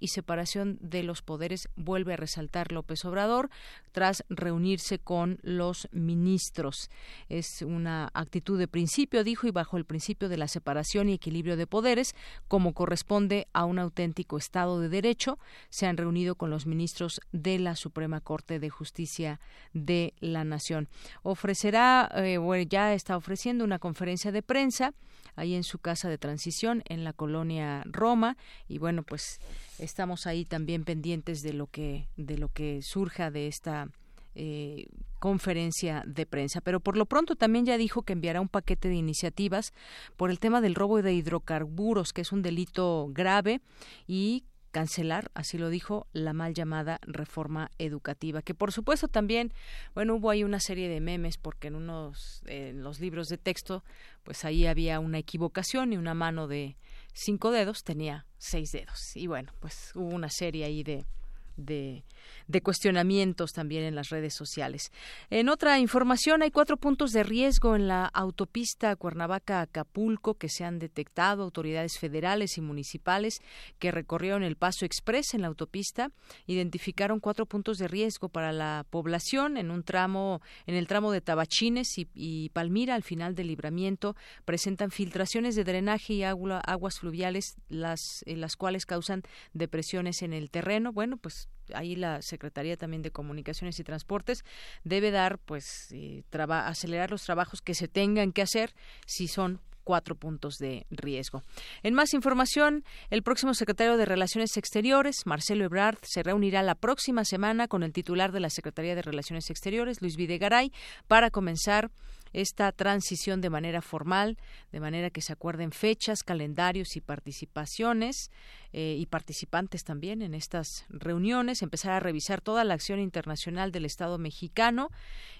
y separación de los poderes, vuelve a resaltar López Obrador tras reunirse con los ministros. Es una actitud de principio, dijo, y bajo el principio de la separación y equilibrio de poderes, como corresponde a un auténtico Estado de Derecho, se han reunido con los ministros de la Suprema Corte de Justicia de la Nación. Ofrecerá, eh, ya está ofreciendo una conferencia de prensa ahí en su casa de transición en la colonia Roma y bueno pues estamos ahí también pendientes de lo que de lo que surja de esta eh, conferencia de prensa. Pero por lo pronto también ya dijo que enviará un paquete de iniciativas por el tema del robo de hidrocarburos, que es un delito grave y cancelar, así lo dijo, la mal llamada reforma educativa, que por supuesto también, bueno, hubo ahí una serie de memes porque en unos en los libros de texto, pues ahí había una equivocación y una mano de cinco dedos tenía seis dedos. Y bueno, pues hubo una serie ahí de de, cuestionamientos también en las redes sociales. En otra información, hay cuatro puntos de riesgo en la autopista Cuernavaca-Acapulco que se han detectado autoridades federales y municipales que recorrieron el paso express en la autopista. Identificaron cuatro puntos de riesgo para la población en un tramo, en el tramo de Tabachines y, Palmira, al final del libramiento, presentan filtraciones de drenaje y aguas fluviales, las, las cuales causan depresiones en el terreno. Bueno, pues ahí la Secretaría también de Comunicaciones y Transportes debe dar, pues, eh, acelerar los trabajos que se tengan que hacer si son cuatro puntos de riesgo. En más información, el próximo secretario de Relaciones Exteriores, Marcelo Ebrard, se reunirá la próxima semana con el titular de la Secretaría de Relaciones Exteriores, Luis Videgaray, para comenzar esta transición de manera formal, de manera que se acuerden fechas, calendarios y participaciones eh, y participantes también en estas reuniones, empezar a revisar toda la acción internacional del Estado mexicano.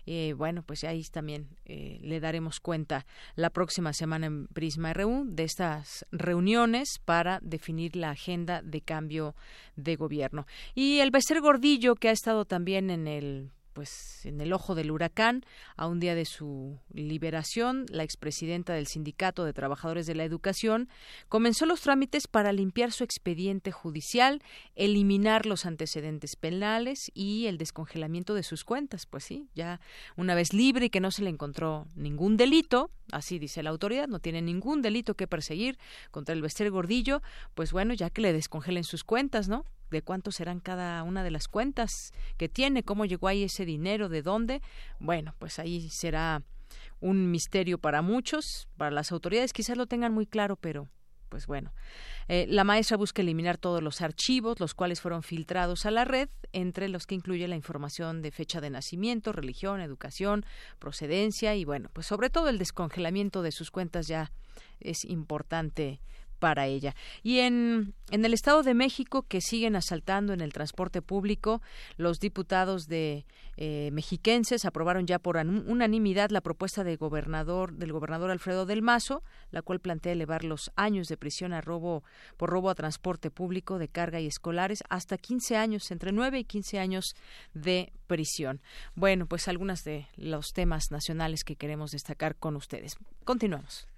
Eh, bueno, pues ahí también eh, le daremos cuenta la próxima semana en Prisma RU de estas reuniones para definir la agenda de cambio de gobierno. Y el Bester Gordillo, que ha estado también en el pues en el ojo del huracán a un día de su liberación la expresidenta del sindicato de trabajadores de la educación comenzó los trámites para limpiar su expediente judicial eliminar los antecedentes penales y el descongelamiento de sus cuentas. Pues sí ya una vez libre y que no se le encontró ningún delito así dice la autoridad no tiene ningún delito que perseguir contra el Bester Gordillo pues bueno ya que le descongelen sus cuentas no de cuánto serán cada una de las cuentas que tiene, cómo llegó ahí ese dinero, de dónde. Bueno, pues ahí será un misterio para muchos, para las autoridades quizás lo tengan muy claro, pero pues bueno. Eh, la maestra busca eliminar todos los archivos, los cuales fueron filtrados a la red, entre los que incluye la información de fecha de nacimiento, religión, educación, procedencia y bueno, pues sobre todo el descongelamiento de sus cuentas ya es importante para ella. Y en, en el Estado de México, que siguen asaltando en el transporte público, los diputados de eh, mexiquenses aprobaron ya por unanimidad la propuesta de gobernador, del gobernador Alfredo del Mazo, la cual plantea elevar los años de prisión a robo, por robo a transporte público de carga y escolares hasta 15 años, entre 9 y 15 años de prisión. Bueno, pues algunos de los temas nacionales que queremos destacar con ustedes. Continuamos.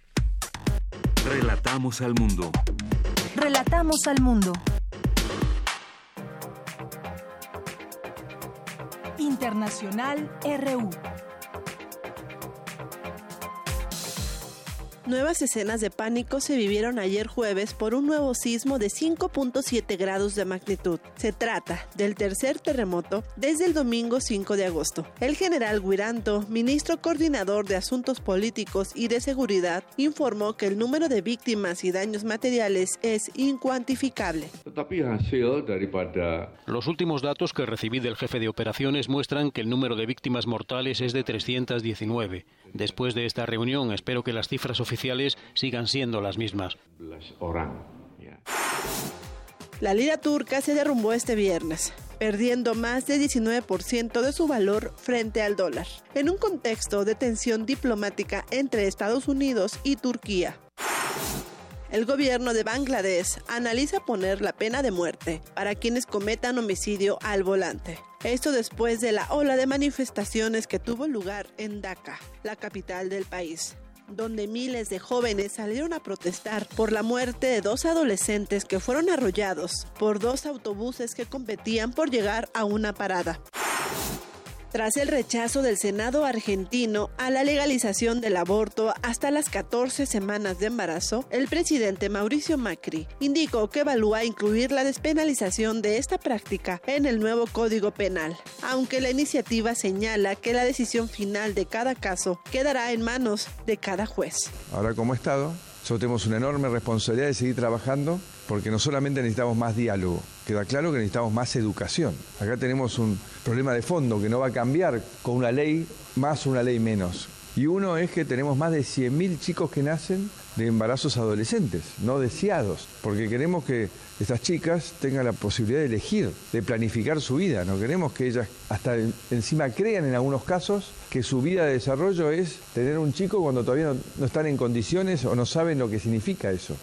Relatamos al mundo. Relatamos al mundo. Internacional RU. Nuevas escenas de pánico se vivieron ayer jueves por un nuevo sismo de 5.7 grados de magnitud. Se trata del tercer terremoto desde el domingo 5 de agosto. El general Guiranto, ministro coordinador de Asuntos Políticos y de Seguridad, informó que el número de víctimas y daños materiales es incuantificable. Los últimos datos que recibí del jefe de operaciones muestran que el número de víctimas mortales es de 319. Después de esta reunión espero que las cifras oficiales sigan siendo las mismas. La lira turca se derrumbó este viernes, perdiendo más de 19% de su valor frente al dólar, en un contexto de tensión diplomática entre Estados Unidos y Turquía. El gobierno de Bangladesh analiza poner la pena de muerte para quienes cometan homicidio al volante. Esto después de la ola de manifestaciones que tuvo lugar en Dhaka, la capital del país donde miles de jóvenes salieron a protestar por la muerte de dos adolescentes que fueron arrollados por dos autobuses que competían por llegar a una parada. Tras el rechazo del Senado argentino a la legalización del aborto hasta las 14 semanas de embarazo, el presidente Mauricio Macri indicó que evalúa incluir la despenalización de esta práctica en el nuevo Código Penal, aunque la iniciativa señala que la decisión final de cada caso quedará en manos de cada juez. Ahora como Estado, nosotros tenemos una enorme responsabilidad de seguir trabajando porque no solamente necesitamos más diálogo, queda claro que necesitamos más educación. Acá tenemos un problema de fondo que no va a cambiar con una ley más o una ley menos. Y uno es que tenemos más de 100.000 chicos que nacen de embarazos adolescentes, no deseados, porque queremos que estas chicas tengan la posibilidad de elegir, de planificar su vida. No queremos que ellas hasta encima crean en algunos casos que su vida de desarrollo es tener un chico cuando todavía no, no están en condiciones o no saben lo que significa eso.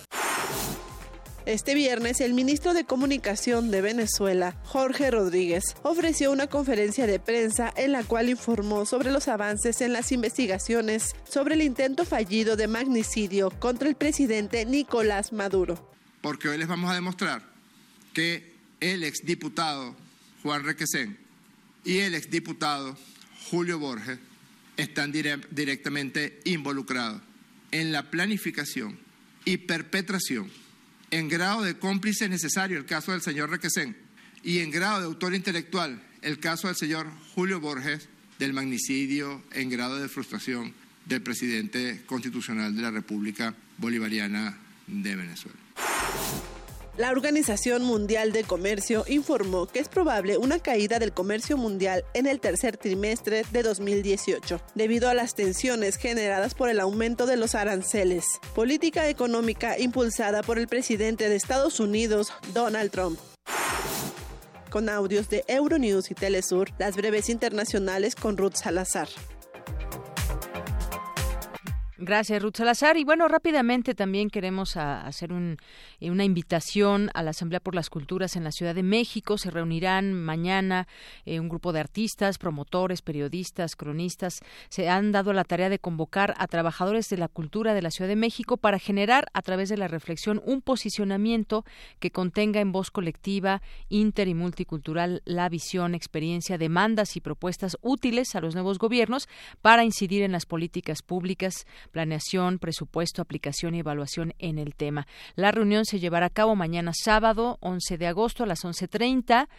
Este viernes, el ministro de Comunicación de Venezuela, Jorge Rodríguez, ofreció una conferencia de prensa en la cual informó sobre los avances en las investigaciones sobre el intento fallido de magnicidio contra el presidente Nicolás Maduro. Porque hoy les vamos a demostrar que el exdiputado Juan Requesén y el exdiputado Julio Borges están directamente involucrados en la planificación y perpetración en grado de cómplice necesario el caso del señor Requesén y en grado de autor intelectual el caso del señor Julio Borges del magnicidio en grado de frustración del presidente constitucional de la República Bolivariana de Venezuela. La Organización Mundial de Comercio informó que es probable una caída del comercio mundial en el tercer trimestre de 2018, debido a las tensiones generadas por el aumento de los aranceles, política económica impulsada por el presidente de Estados Unidos, Donald Trump. Con audios de Euronews y Telesur, las breves internacionales con Ruth Salazar. Gracias, Ruth Salazar. Y bueno, rápidamente también queremos hacer un, eh, una invitación a la Asamblea por las Culturas en la Ciudad de México. Se reunirán mañana eh, un grupo de artistas, promotores, periodistas, cronistas. Se han dado la tarea de convocar a trabajadores de la cultura de la Ciudad de México para generar a través de la reflexión un posicionamiento que contenga en voz colectiva, inter y multicultural la visión, experiencia, demandas y propuestas útiles a los nuevos gobiernos para incidir en las políticas públicas planeación, presupuesto, aplicación y evaluación en el tema. La reunión se llevará a cabo mañana sábado 11 de agosto a las 11.30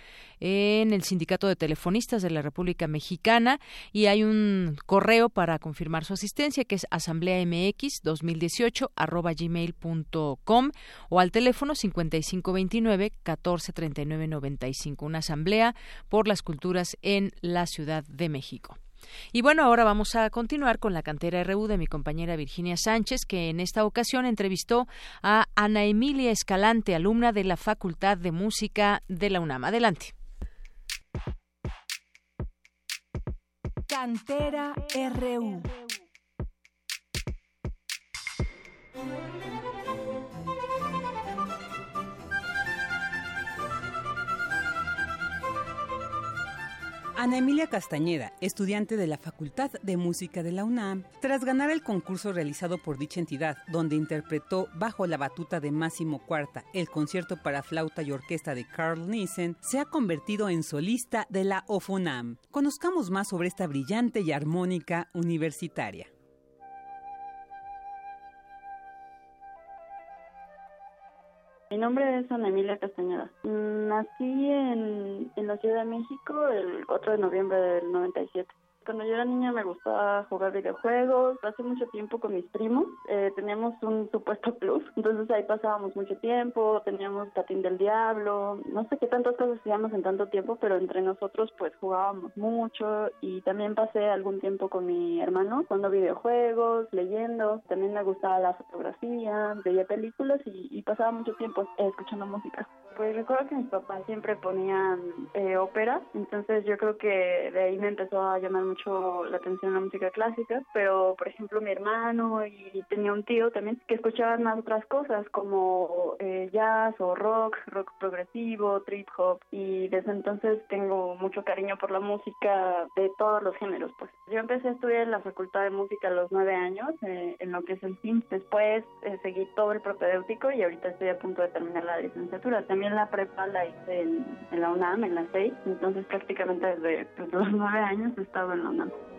en el Sindicato de Telefonistas de la República Mexicana y hay un correo para confirmar su asistencia que es asambleamx2018 arroba gmail.com o al teléfono 5529 143995 una asamblea por las culturas en la Ciudad de México. Y bueno, ahora vamos a continuar con la cantera RU de mi compañera Virginia Sánchez, que en esta ocasión entrevistó a Ana Emilia Escalante, alumna de la Facultad de Música de la UNAM. Adelante. Cantera RU. Ana Emilia Castañeda, estudiante de la Facultad de Música de la UNAM, tras ganar el concurso realizado por dicha entidad, donde interpretó bajo la batuta de Máximo Cuarta el concierto para flauta y orquesta de Carl Nissen, se ha convertido en solista de la OFUNAM. Conozcamos más sobre esta brillante y armónica universitaria. Mi nombre es Ana Emilia Castañeda. Nací en, en la Ciudad de México el 4 de noviembre del 97. Cuando yo era niña me gustaba jugar videojuegos. Hace mucho tiempo con mis primos eh, teníamos un supuesto plus. Entonces ahí pasábamos mucho tiempo. Teníamos Patín del Diablo. No sé qué tantas cosas hacíamos en tanto tiempo, pero entre nosotros pues jugábamos mucho. Y también pasé algún tiempo con mi hermano jugando videojuegos, leyendo. También me gustaba la fotografía, veía películas y, y pasaba mucho tiempo escuchando música. Pues recuerdo que mis papás siempre ponían eh, ópera, entonces yo creo que de ahí me empezó a llamar mucho la atención la música clásica, pero por ejemplo mi hermano y tenía un tío también que escuchaban más otras cosas como eh, jazz o rock, rock progresivo, trip hop y desde entonces tengo mucho cariño por la música de todos los géneros. Pues yo empecé a estudiar en la Facultad de Música a los nueve años eh, en lo que es el CIM. Después seguí todo el propedéutico y ahorita estoy a punto de terminar la licenciatura. También la prepa la hice en, la UNAM, en la seis, entonces prácticamente desde, los nueve años he estado en la UNAM.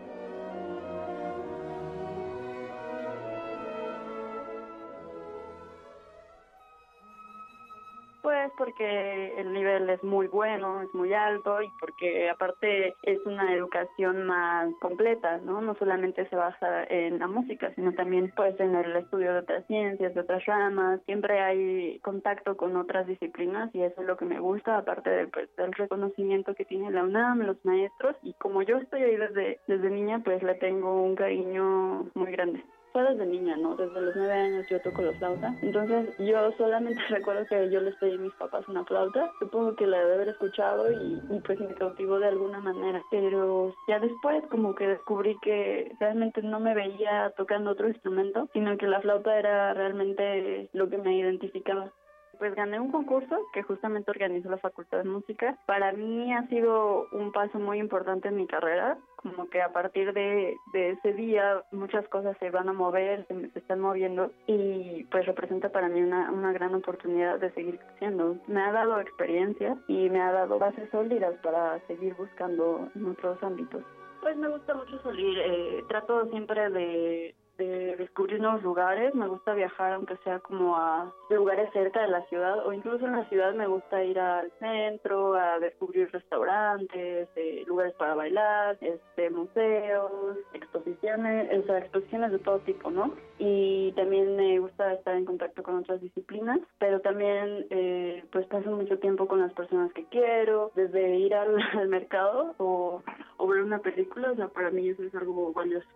Pues porque el nivel es muy bueno, es muy alto y porque aparte es una educación más completa, ¿no? No solamente se basa en la música, sino también pues en el estudio de otras ciencias, de otras ramas. Siempre hay contacto con otras disciplinas y eso es lo que me gusta, aparte del, pues, reconocimiento que tiene la UNAM, los maestros y como yo estoy ahí desde, desde niña, pues le tengo un cariño muy grande fue desde niña, ¿no? Desde los nueve años yo toco la flauta. Entonces yo solamente recuerdo que yo les pedí a mis papás una flauta. Supongo que la debe haber escuchado y, y, pues me cautivó de alguna manera. Pero ya después como que descubrí que realmente no me veía tocando otro instrumento, sino que la flauta era realmente lo que me identificaba pues gané un concurso que justamente organizó la Facultad de Música. Para mí ha sido un paso muy importante en mi carrera, como que a partir de, de ese día muchas cosas se van a mover, se, se, están moviendo y pues representa para mí una, una gran oportunidad de seguir creciendo. Me ha dado experiencia y me ha dado bases sólidas para seguir buscando en otros ámbitos. Pues me gusta mucho salir, eh, trato siempre de de descubrir nuevos lugares, me gusta viajar aunque sea como a lugares cerca de la ciudad o incluso en la ciudad me gusta ir al centro a descubrir restaurantes, eh, lugares para bailar, este museos, exposiciones, o sea, exposiciones de todo tipo, ¿no? Y también me gusta estar en contacto con otras disciplinas, pero también eh, pues paso mucho tiempo con las personas que quiero, desde ir al, mercado o, o ver una película, o sea, para mí eso es algo valioso.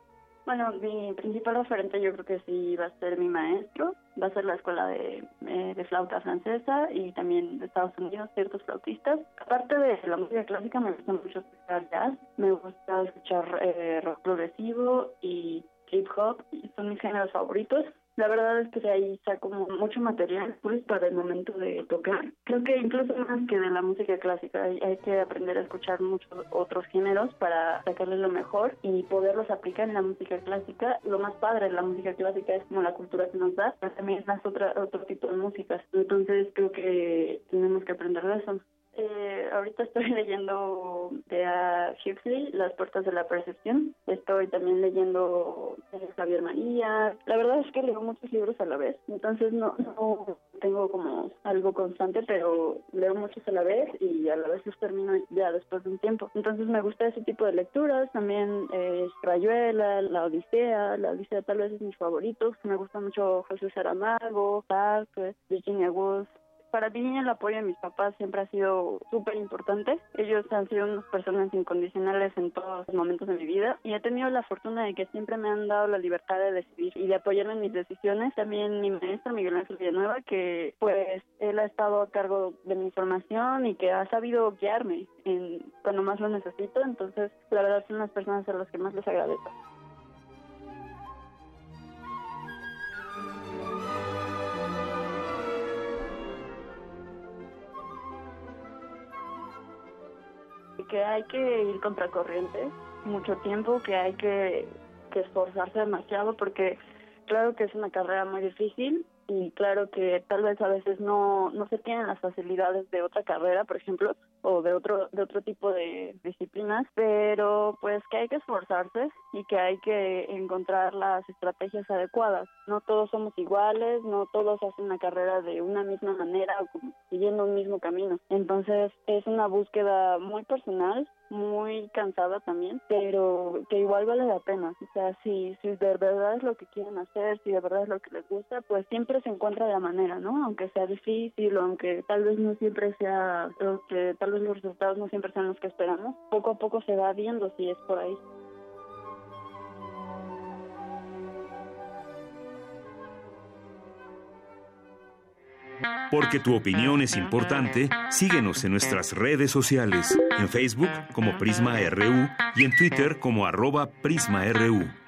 Bueno, mi principal referente yo creo que sí va a ser mi maestro, va a ser la escuela de, eh, de flauta francesa y también de Estados Unidos, ciertos flautistas. Aparte de la música clásica, me gusta mucho escuchar jazz, me gusta escuchar eh, rock progresivo y hip hop, son mis géneros favoritos. La verdad es que ahí saco mucho material pues para el momento de tocar. Creo que incluso más que de la música clásica hay, hay, que aprender a escuchar muchos otros géneros para sacarle lo mejor y poderlos aplicar en la música clásica. Lo más padre de la música clásica es como la cultura que nos da, pero también es otra, otro tipo de músicas. Entonces creo que tenemos que aprender de eso. Eh, ahorita estoy leyendo de a Huxley, Las Puertas de la Percepción. Estoy también leyendo de Javier María. La verdad es que leo muchos libros a la vez, entonces no, no tengo como algo constante, pero leo muchos a la vez y a la vez los termino ya después de un tiempo. Entonces me gusta ese tipo de lecturas. También eh, Rayuela, La Odisea. La Odisea tal vez es mi favorito. Me gusta mucho José Saramago, Sartre, Virginia Woolf para mí el apoyo de mis papás siempre ha sido súper importante. Ellos han sido unas personas incondicionales en todos los momentos de mi vida y he tenido la fortuna de que siempre me han dado la libertad de decidir y de apoyarme en mis decisiones. También mi maestro Miguel Ángel Villanueva, que pues él ha estado a cargo de mi formación y que ha sabido guiarme en cuando más lo necesito. Entonces, la verdad son las personas a las que más les agradezco. Que hay que ir contracorriente mucho tiempo, que hay que, que esforzarse demasiado porque claro que es una carrera muy difícil y claro que tal vez a veces no, no se tienen las facilidades de otra carrera, por ejemplo, o de otro, de otro tipo de disciplinas, pero pues que hay que esforzarse y que hay que encontrar las estrategias adecuadas. No todos somos iguales, no todos hacen una carrera de una misma manera o siguiendo un mismo camino. Entonces es una búsqueda muy personal muy cansada también, pero que igual vale la pena. O sea, si, si de verdad es lo que quieren hacer, si de verdad es lo que les gusta, pues siempre se encuentra la manera, ¿no? Aunque sea difícil aunque tal vez no siempre sea, o que los resultados no siempre sean los que esperamos, poco a poco se va viendo si es por ahí. Porque tu opinión es importante, síguenos en nuestras redes sociales, en Facebook como Prisma RU y en Twitter como arroba PrismaRU.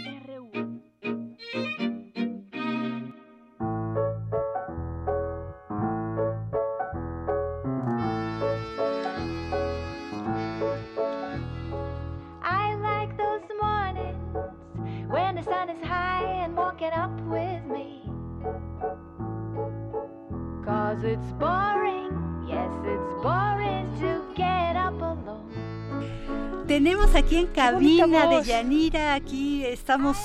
Aquí en cabina de Yanira, aquí estamos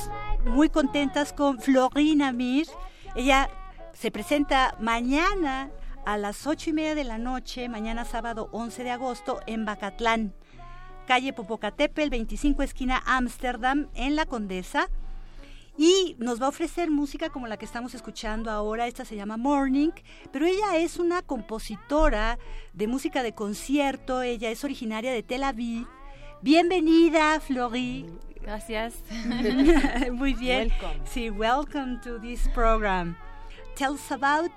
muy contentas con Florina Mir. Ella se presenta mañana a las ocho y media de la noche, mañana sábado 11 de agosto, en Bacatlán, calle Popocatépetl, 25 esquina Ámsterdam, en La Condesa. Y nos va a ofrecer música como la que estamos escuchando ahora, esta se llama Morning, pero ella es una compositora de música de concierto, ella es originaria de Tel Aviv. Bienvenida, Flori. Gracias. Muy bien. Welcome. Sí, welcome to this program. Tell us about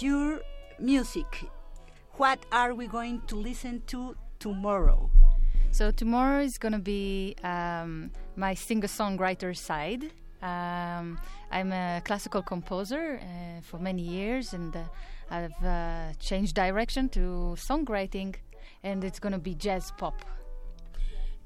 your music. What are we going to listen to tomorrow? So tomorrow is going to be um, my singer-songwriter side. Um, I'm a classical composer uh, for many years, and uh, I've uh, changed direction to songwriting, and it's going to be jazz pop.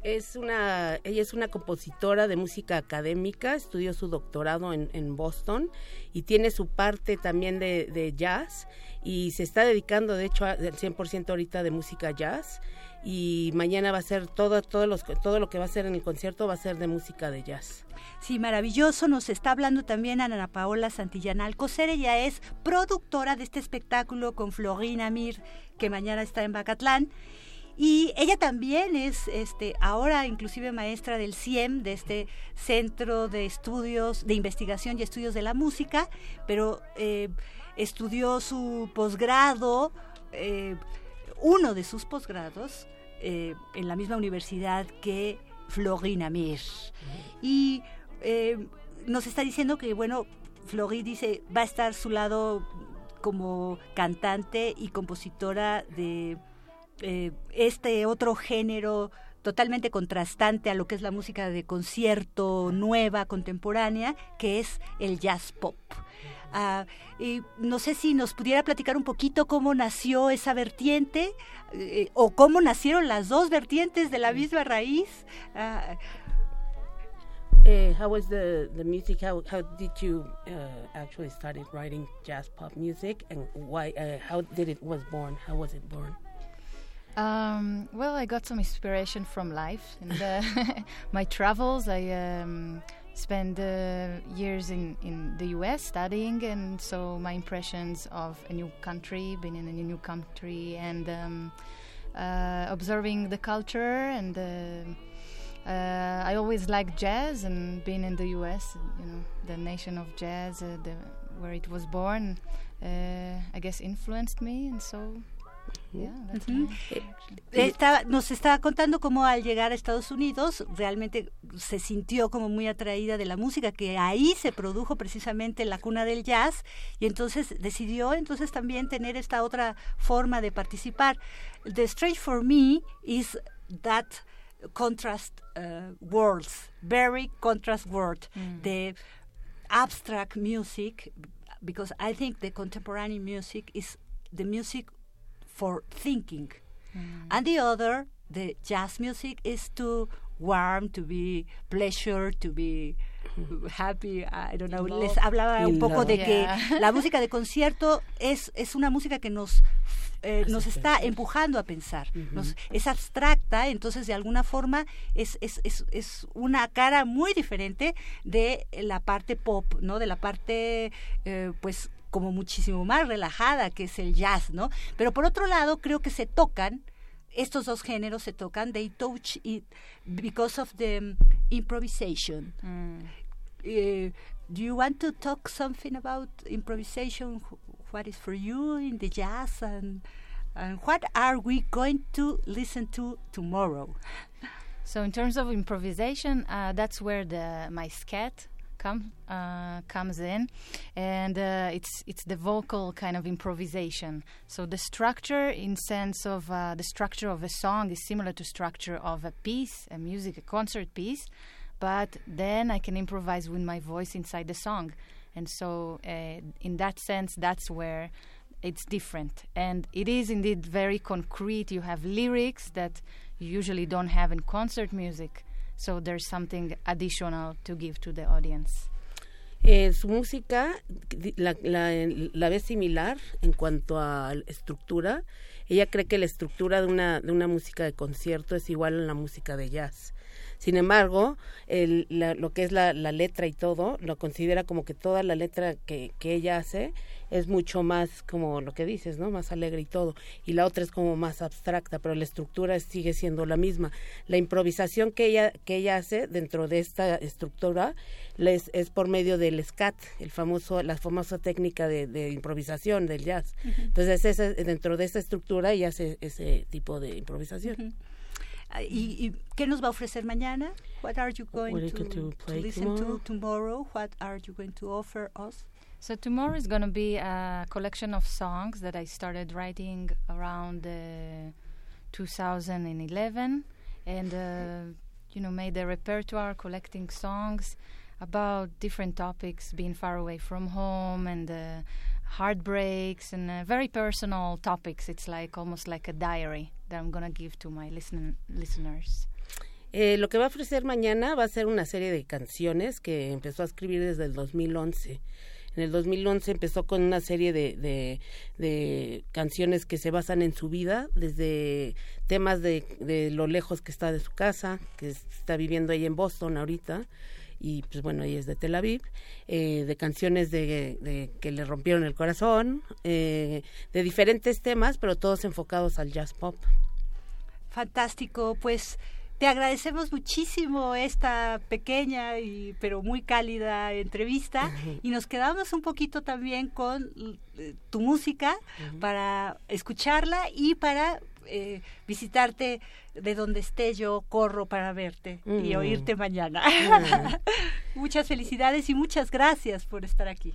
Es una, ella es una compositora de música académica, estudió su doctorado en, en Boston y tiene su parte también de, de, jazz y se está dedicando de hecho al 100% ahorita de música jazz y mañana va a ser todo, todo, los, todo lo que va a ser en el concierto va a ser de música de jazz. Sí, maravilloso. Nos está hablando también Ana Paola Santillana Alcocer. Ella es productora de este espectáculo con Florina Mir, que mañana está en Bacatlán. Y ella también es este, ahora inclusive maestra del CIEM, de este Centro de Estudios, de Investigación y Estudios de la Música, pero eh, estudió su posgrado, eh, uno de sus posgrados, eh, en la misma universidad que Florina Mir. Y nos está diciendo que, bueno, Flori dice, va a estar su lado como cantante y compositora de eh, este otro género totalmente contrastante a lo que es la música de concierto nueva, contemporánea, que es el jazz pop. Uh, y no sé si nos pudiera platicar un poquito cómo nació esa vertiente eh, o cómo nacieron las dos vertientes de la misma raíz. Uh, uh, how was the, the music? How, how did you actually started writing jazz pop music and why? how did it was born? How was it born? Um, well, I got some inspiration from life and uh, my travels. I um, spent uh, years in, in the US studying, and so my impressions of a new country, being in a new country, and um, uh, observing the culture. And uh, uh, I always liked jazz, and being in the US, you know, the nation of jazz, uh, the, where it was born, I guess influenced me, and so Yeah, uh -huh. Estaba, nos estaba contando cómo al llegar a Estados Unidos realmente se sintió como muy atraída de la música, que ahí se produjo precisamente la cuna del jazz y entonces decidió entonces también tener esta otra forma de participar. The Strange for Me is that contrast uh, worlds, very contrast world, mm. the abstract music, because I think the contemporary music is the music for thinking. Mm. And the other, the jazz music, is to warm, to be pleasure, to be happy, I don't know. Les hablaba un poco de que la música de concierto es, es una música que nos eh, nos está empujando a pensar. Uh -huh. nos, es abstracta, entonces de alguna forma es, es, es, es, una cara muy diferente de la parte pop, ¿no? De la parte, eh, pues, como muchísimo más relajada, que es el jazz, ¿no? Pero por otro lado, creo que se tocan, estos dos géneros se tocan, they touch it because of the um, improvisation. Mm. Uh, do you want to talk something about improvisation? What is for you in the jazz and and what are we going to listen to tomorrow? So, in terms of improvisation, uh, that's where the my scat come uh, comes in, and uh, it's it's the vocal kind of improvisation. So the structure, in sense of uh, the structure of a song, is similar to structure of a piece, a music, a concert piece, but then I can improvise with my voice inside the song, and so in that sense, that's where it's different, and it is indeed very concrete. You have lyrics that you usually don't have in concert music so there's something additional to give to the audience. Eh, su música la, la, la ve similar en cuanto a estructura. Ella cree que la estructura de una, de una música de concierto es igual a la música de jazz. Sin embargo, el, la, lo que es la, la, letra y todo, lo considera como que toda la letra que, que ella hace es mucho más como lo que dices, ¿no? Más alegre y todo. Y la otra es como más abstracta, pero la estructura sigue siendo la misma. La improvisación que ella, que ella hace dentro de esta estructura les, es por medio del scat, el famoso, la famosa técnica de, de improvisación del jazz. Uh -huh. Entonces, ese, dentro de esta estructura ella hace ese tipo de improvisación. Uh -huh. ¿Y, ¿Y, qué nos va a ofrecer mañana? What are you going to, to, to, listen tomorrow? to tomorrow? What are you going to offer us? So tomorrow is going to be a collection of songs that I started writing around uh, 2011, and uh, you know made a repertoire collecting songs about different topics, being far away from home and uh, heartbreaks and uh, very personal topics. It's like almost like a diary that I'm to give to my listen listeners. Eh, lo que va a ofrecer mañana va a ser una serie de canciones que empezó a escribir desde el 2011. En el 2011 empezó con una serie de, de, de, canciones que se basan en su vida, desde temas de, de, lo lejos que está de su casa, que está viviendo ahí en Boston ahorita, y pues bueno, ella es de Tel Aviv, eh, de canciones de, de, que le rompieron el corazón, eh, de diferentes temas, pero todos enfocados al jazz pop. Fantástico, pues te agradecemos muchísimo esta pequeña y pero muy cálida entrevista y nos quedamos un poquito también con eh, tu música uh -huh. para escucharla y para eh, visitarte de donde esté yo corro para verte y oírte mañana. muchas felicidades y muchas gracias por estar aquí.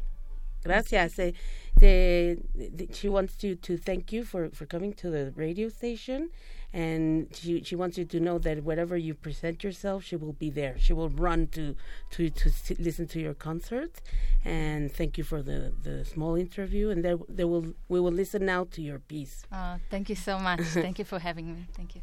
Gracias. Eh, the, the, she wants you to thank you for, for coming to the radio station. And she she wants you to know that wherever you present yourself, she will be there. She will run to to to listen to your concert, and thank you for the the small interview. And there there will we will listen now to your piece. Uh, thank you so much. thank you for having me. Thank you.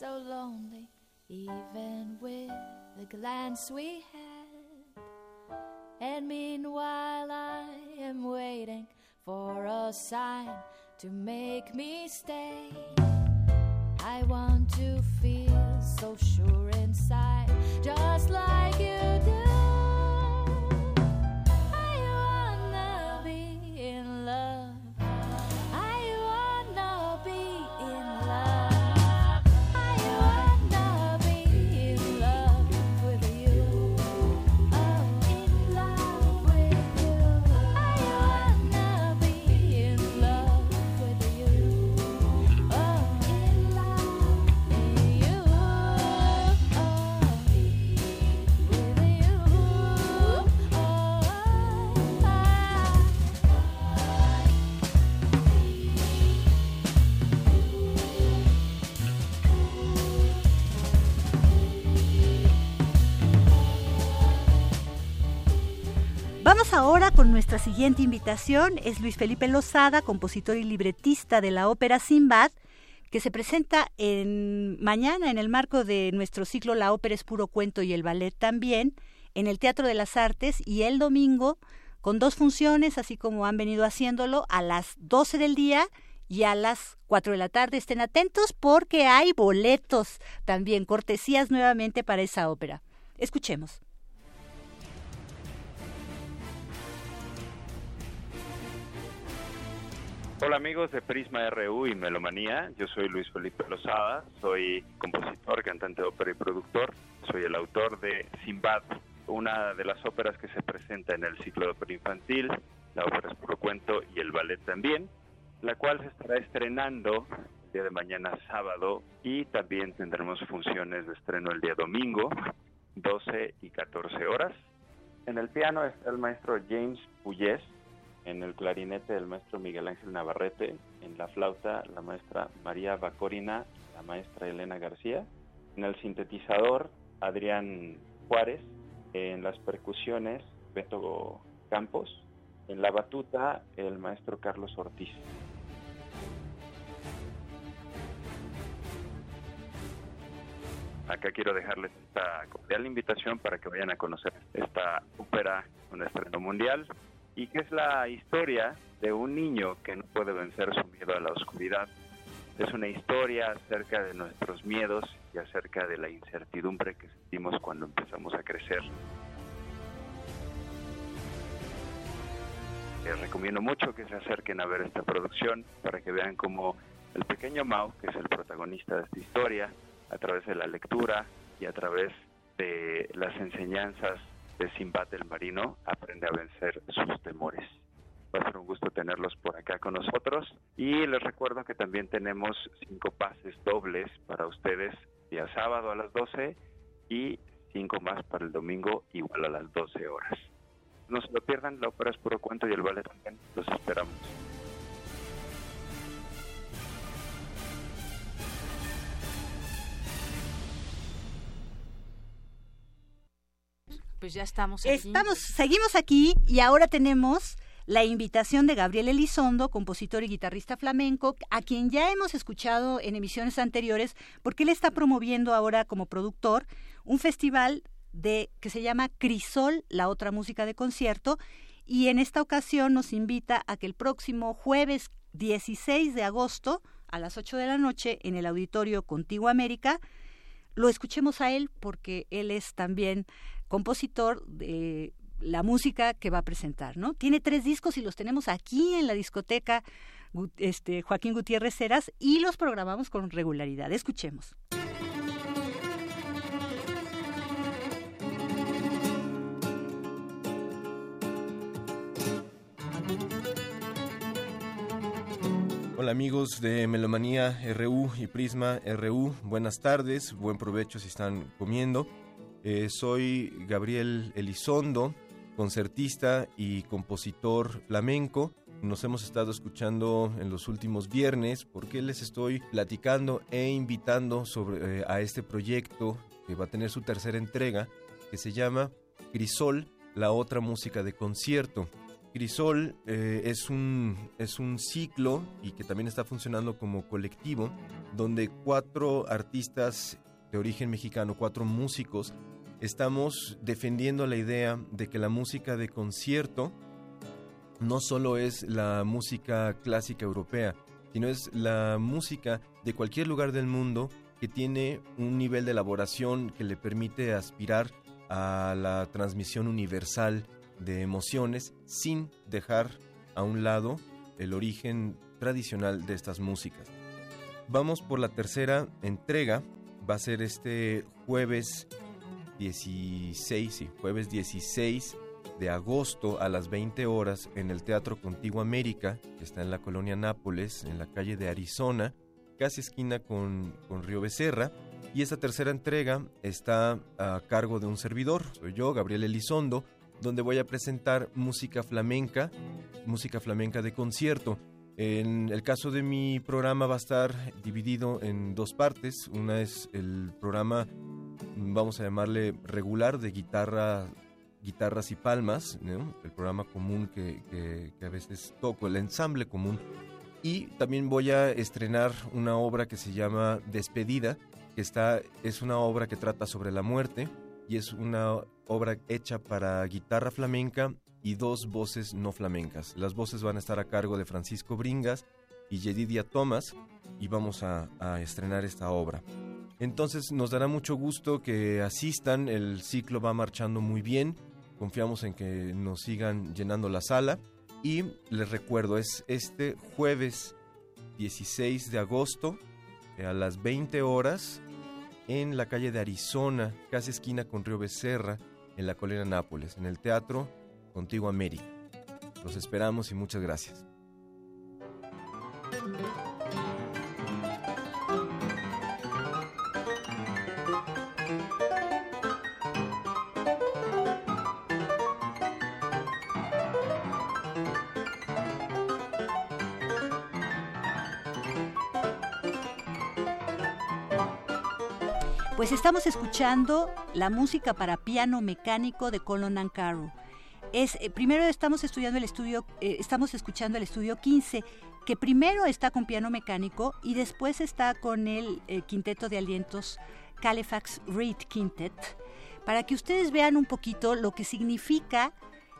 So lonely, even with the glance we had. And meanwhile, I am waiting for a sign to make me stay. I want to feel so sure inside, just like you do. Ahora con nuestra siguiente invitación. Es Luis Felipe Lozada, compositor y libretista de la ópera Simbad, que se presenta en, mañana en el marco de nuestro ciclo La ópera es puro cuento y el ballet también, en el Teatro de las Artes y el domingo con dos funciones, así como han venido haciéndolo, a las 12 del día y a las 4 de la tarde. Estén atentos porque hay boletos también, cortesías nuevamente para esa ópera. Escuchemos. Hola amigos de Prisma RU y Melomanía, yo soy Luis Felipe Lozada, soy compositor, cantante de ópera y productor, soy el autor de Simbad, una de las óperas que se presenta en el ciclo de ópera infantil, la ópera es puro cuento y el ballet también, la cual se estará estrenando el día de mañana sábado y también tendremos funciones de estreno el día domingo, 12 y 14 horas. En el piano está el maestro James Puyés, en el clarinete el maestro Miguel Ángel Navarrete, en la flauta la maestra María Bacorina, la maestra Elena García, en el sintetizador Adrián Juárez, en las percusiones Beto Campos, en la batuta el maestro Carlos Ortiz. Acá quiero dejarles esta cordial invitación para que vayan a conocer esta ópera, un estreno mundial, y que es la historia de un niño que no puede vencer su miedo a la oscuridad. Es una historia acerca de nuestros miedos y acerca de la incertidumbre que sentimos cuando empezamos a crecer. Les recomiendo mucho que se acerquen a ver esta producción para que vean cómo el pequeño Mao, que es el protagonista de esta historia, a través de la lectura y a través de las enseñanzas de Simbad el Marino aprende a vencer sus temores. Va a ser un gusto tenerlos por acá con nosotros y les recuerdo que también tenemos cinco pases dobles para ustedes día sábado a las 12 y cinco más para el domingo igual a las 12 horas. No se lo pierdan, la ópera es puro cuento y el ballet también. Los esperamos. Pues ya estamos aquí. Estamos, seguimos aquí y ahora tenemos la invitación de Gabriel Elizondo, compositor y guitarrista flamenco, a quien ya hemos escuchado en emisiones anteriores, porque él está promoviendo ahora como productor un festival de que se llama Crisol, la otra música de concierto, y en esta ocasión nos invita a que el próximo jueves 16 de agosto a las 8 de la noche en el auditorio Contigo América lo escuchemos a él porque él es también compositor de la música que va a presentar, ¿no? Tiene tres discos y los tenemos aquí en la discoteca este, Joaquín Gutiérrez Heras y los programamos con regularidad. Escuchemos. Hola amigos de Melomanía RU y Prisma RU, buenas tardes, buen provecho si están comiendo. Eh, soy Gabriel Elizondo, concertista y compositor flamenco. Nos hemos estado escuchando en los últimos viernes porque les estoy platicando e invitando sobre, eh, a este proyecto que va a tener su tercera entrega, que se llama Crisol, la otra música de concierto. Crisol eh, es, un, es un ciclo y que también está funcionando como colectivo, donde cuatro artistas de origen mexicano, cuatro músicos, estamos defendiendo la idea de que la música de concierto no solo es la música clásica europea, sino es la música de cualquier lugar del mundo que tiene un nivel de elaboración que le permite aspirar a la transmisión universal de emociones sin dejar a un lado el origen tradicional de estas músicas. Vamos por la tercera entrega, va a ser este jueves 16, sí, jueves 16 de agosto a las 20 horas en el Teatro Contigo América, que está en la colonia Nápoles, en la calle de Arizona, casi esquina con, con Río Becerra. Y esta tercera entrega está a cargo de un servidor, soy yo, Gabriel Elizondo, donde voy a presentar música flamenca, música flamenca de concierto. En el caso de mi programa va a estar dividido en dos partes. Una es el programa, vamos a llamarle regular, de guitarra, guitarras y palmas, el programa común que, a veces toco, el ensamble común. Y también voy a estrenar una obra que se llama Despedida, que está, es una obra que trata sobre la muerte y es una obra hecha para guitarra flamenca y dos voces no flamencas. Las voces van a estar a cargo de Francisco Bringas y Yedidia Thomas y vamos a, estrenar esta obra. Entonces nos dará mucho gusto que asistan, el ciclo va marchando muy bien, confiamos en que nos sigan llenando la sala Y les recuerdo, es este jueves 16 de agosto eh, a las 20 horas en la calle de Arizona, casi esquina con Río Becerra, en la colina Nápoles, en el Teatro Contigo América. Los esperamos y muchas gracias. Pues estamos escuchando la música para piano mecánico de Colin Ancaro. Es, eh, primero estamos estudiando el estudio, eh, estamos escuchando el estudio 15, que primero está con piano mecánico y después está con el eh, quinteto de alientos Califax Reed Quintet, para que ustedes vean un poquito lo que significa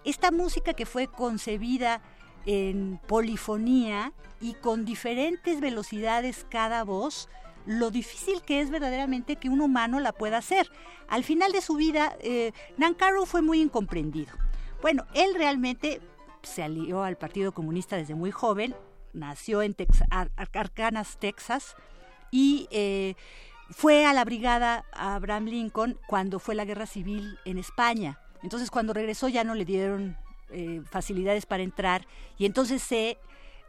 esta música que fue concebida en polifonía y con diferentes velocidades cada voz, lo difícil que es verdaderamente que un humano la pueda hacer. Al final de su vida, eh, Nancaro fue muy incomprendido. Bueno, él realmente se alió al Partido Comunista desde muy joven, nació en Arkansas, Texas, y eh, fue a la brigada Abraham Lincoln cuando fue la guerra civil en España. Entonces cuando regresó ya no le dieron eh, facilidades para entrar y entonces se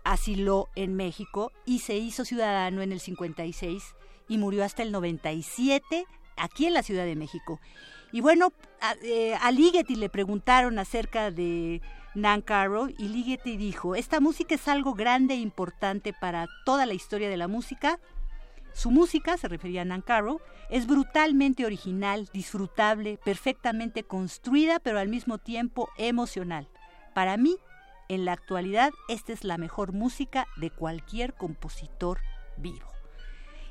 asiló en México y se hizo ciudadano en el 56 y murió hasta el 97 aquí en la Ciudad de México. Y bueno, a, eh, Ligeti le preguntaron acerca de Nan Caro y Ligeti dijo, esta música es algo grande e importante para toda la historia de la música. Su música, se refería a Nan Caro, es brutalmente original, disfrutable, perfectamente construida, pero al mismo tiempo emocional. Para mí, en la actualidad, esta es la mejor música de cualquier compositor vivo.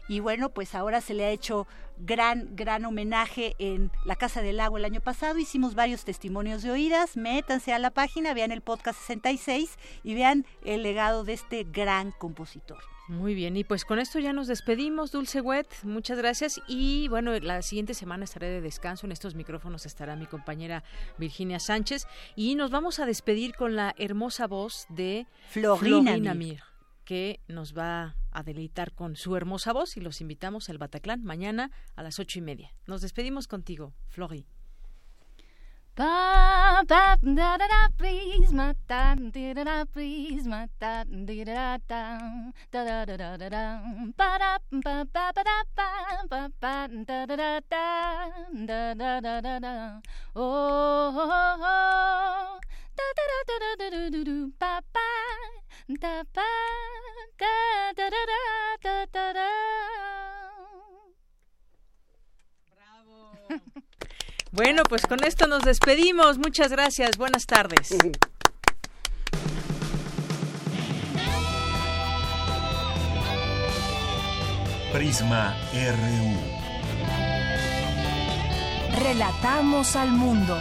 Y bueno, pues ahora se le ha hecho gran, gran homenaje en la Casa del Lago el año pasado. Hicimos varios testimonios de oídas. Métanse a la página, vean el podcast 66 y vean el legado de este gran compositor. Muy bien, y pues con esto ya nos despedimos, Dulce Wet, muchas gracias y bueno, la siguiente semana estaré de descanso, en estos micrófonos estará mi compañera Virginia Sánchez y nos vamos a despedir con la hermosa voz de Florina, Mir, que nos va a deleitar con su hermosa voz y los invitamos al Bataclan mañana a las ocho y media. Nos despedimos contigo, Flori. Ba ba da da da please da da da please da da da da da da da da da ba ba ba ba ba ba ba da da da da da da da da oh da da da da da da da da ba ba da ba da da da da da Bravo Bueno, pues con esto nos despedimos. Muchas gracias. Buenas tardes. Prisma RU. Relatamos al mundo.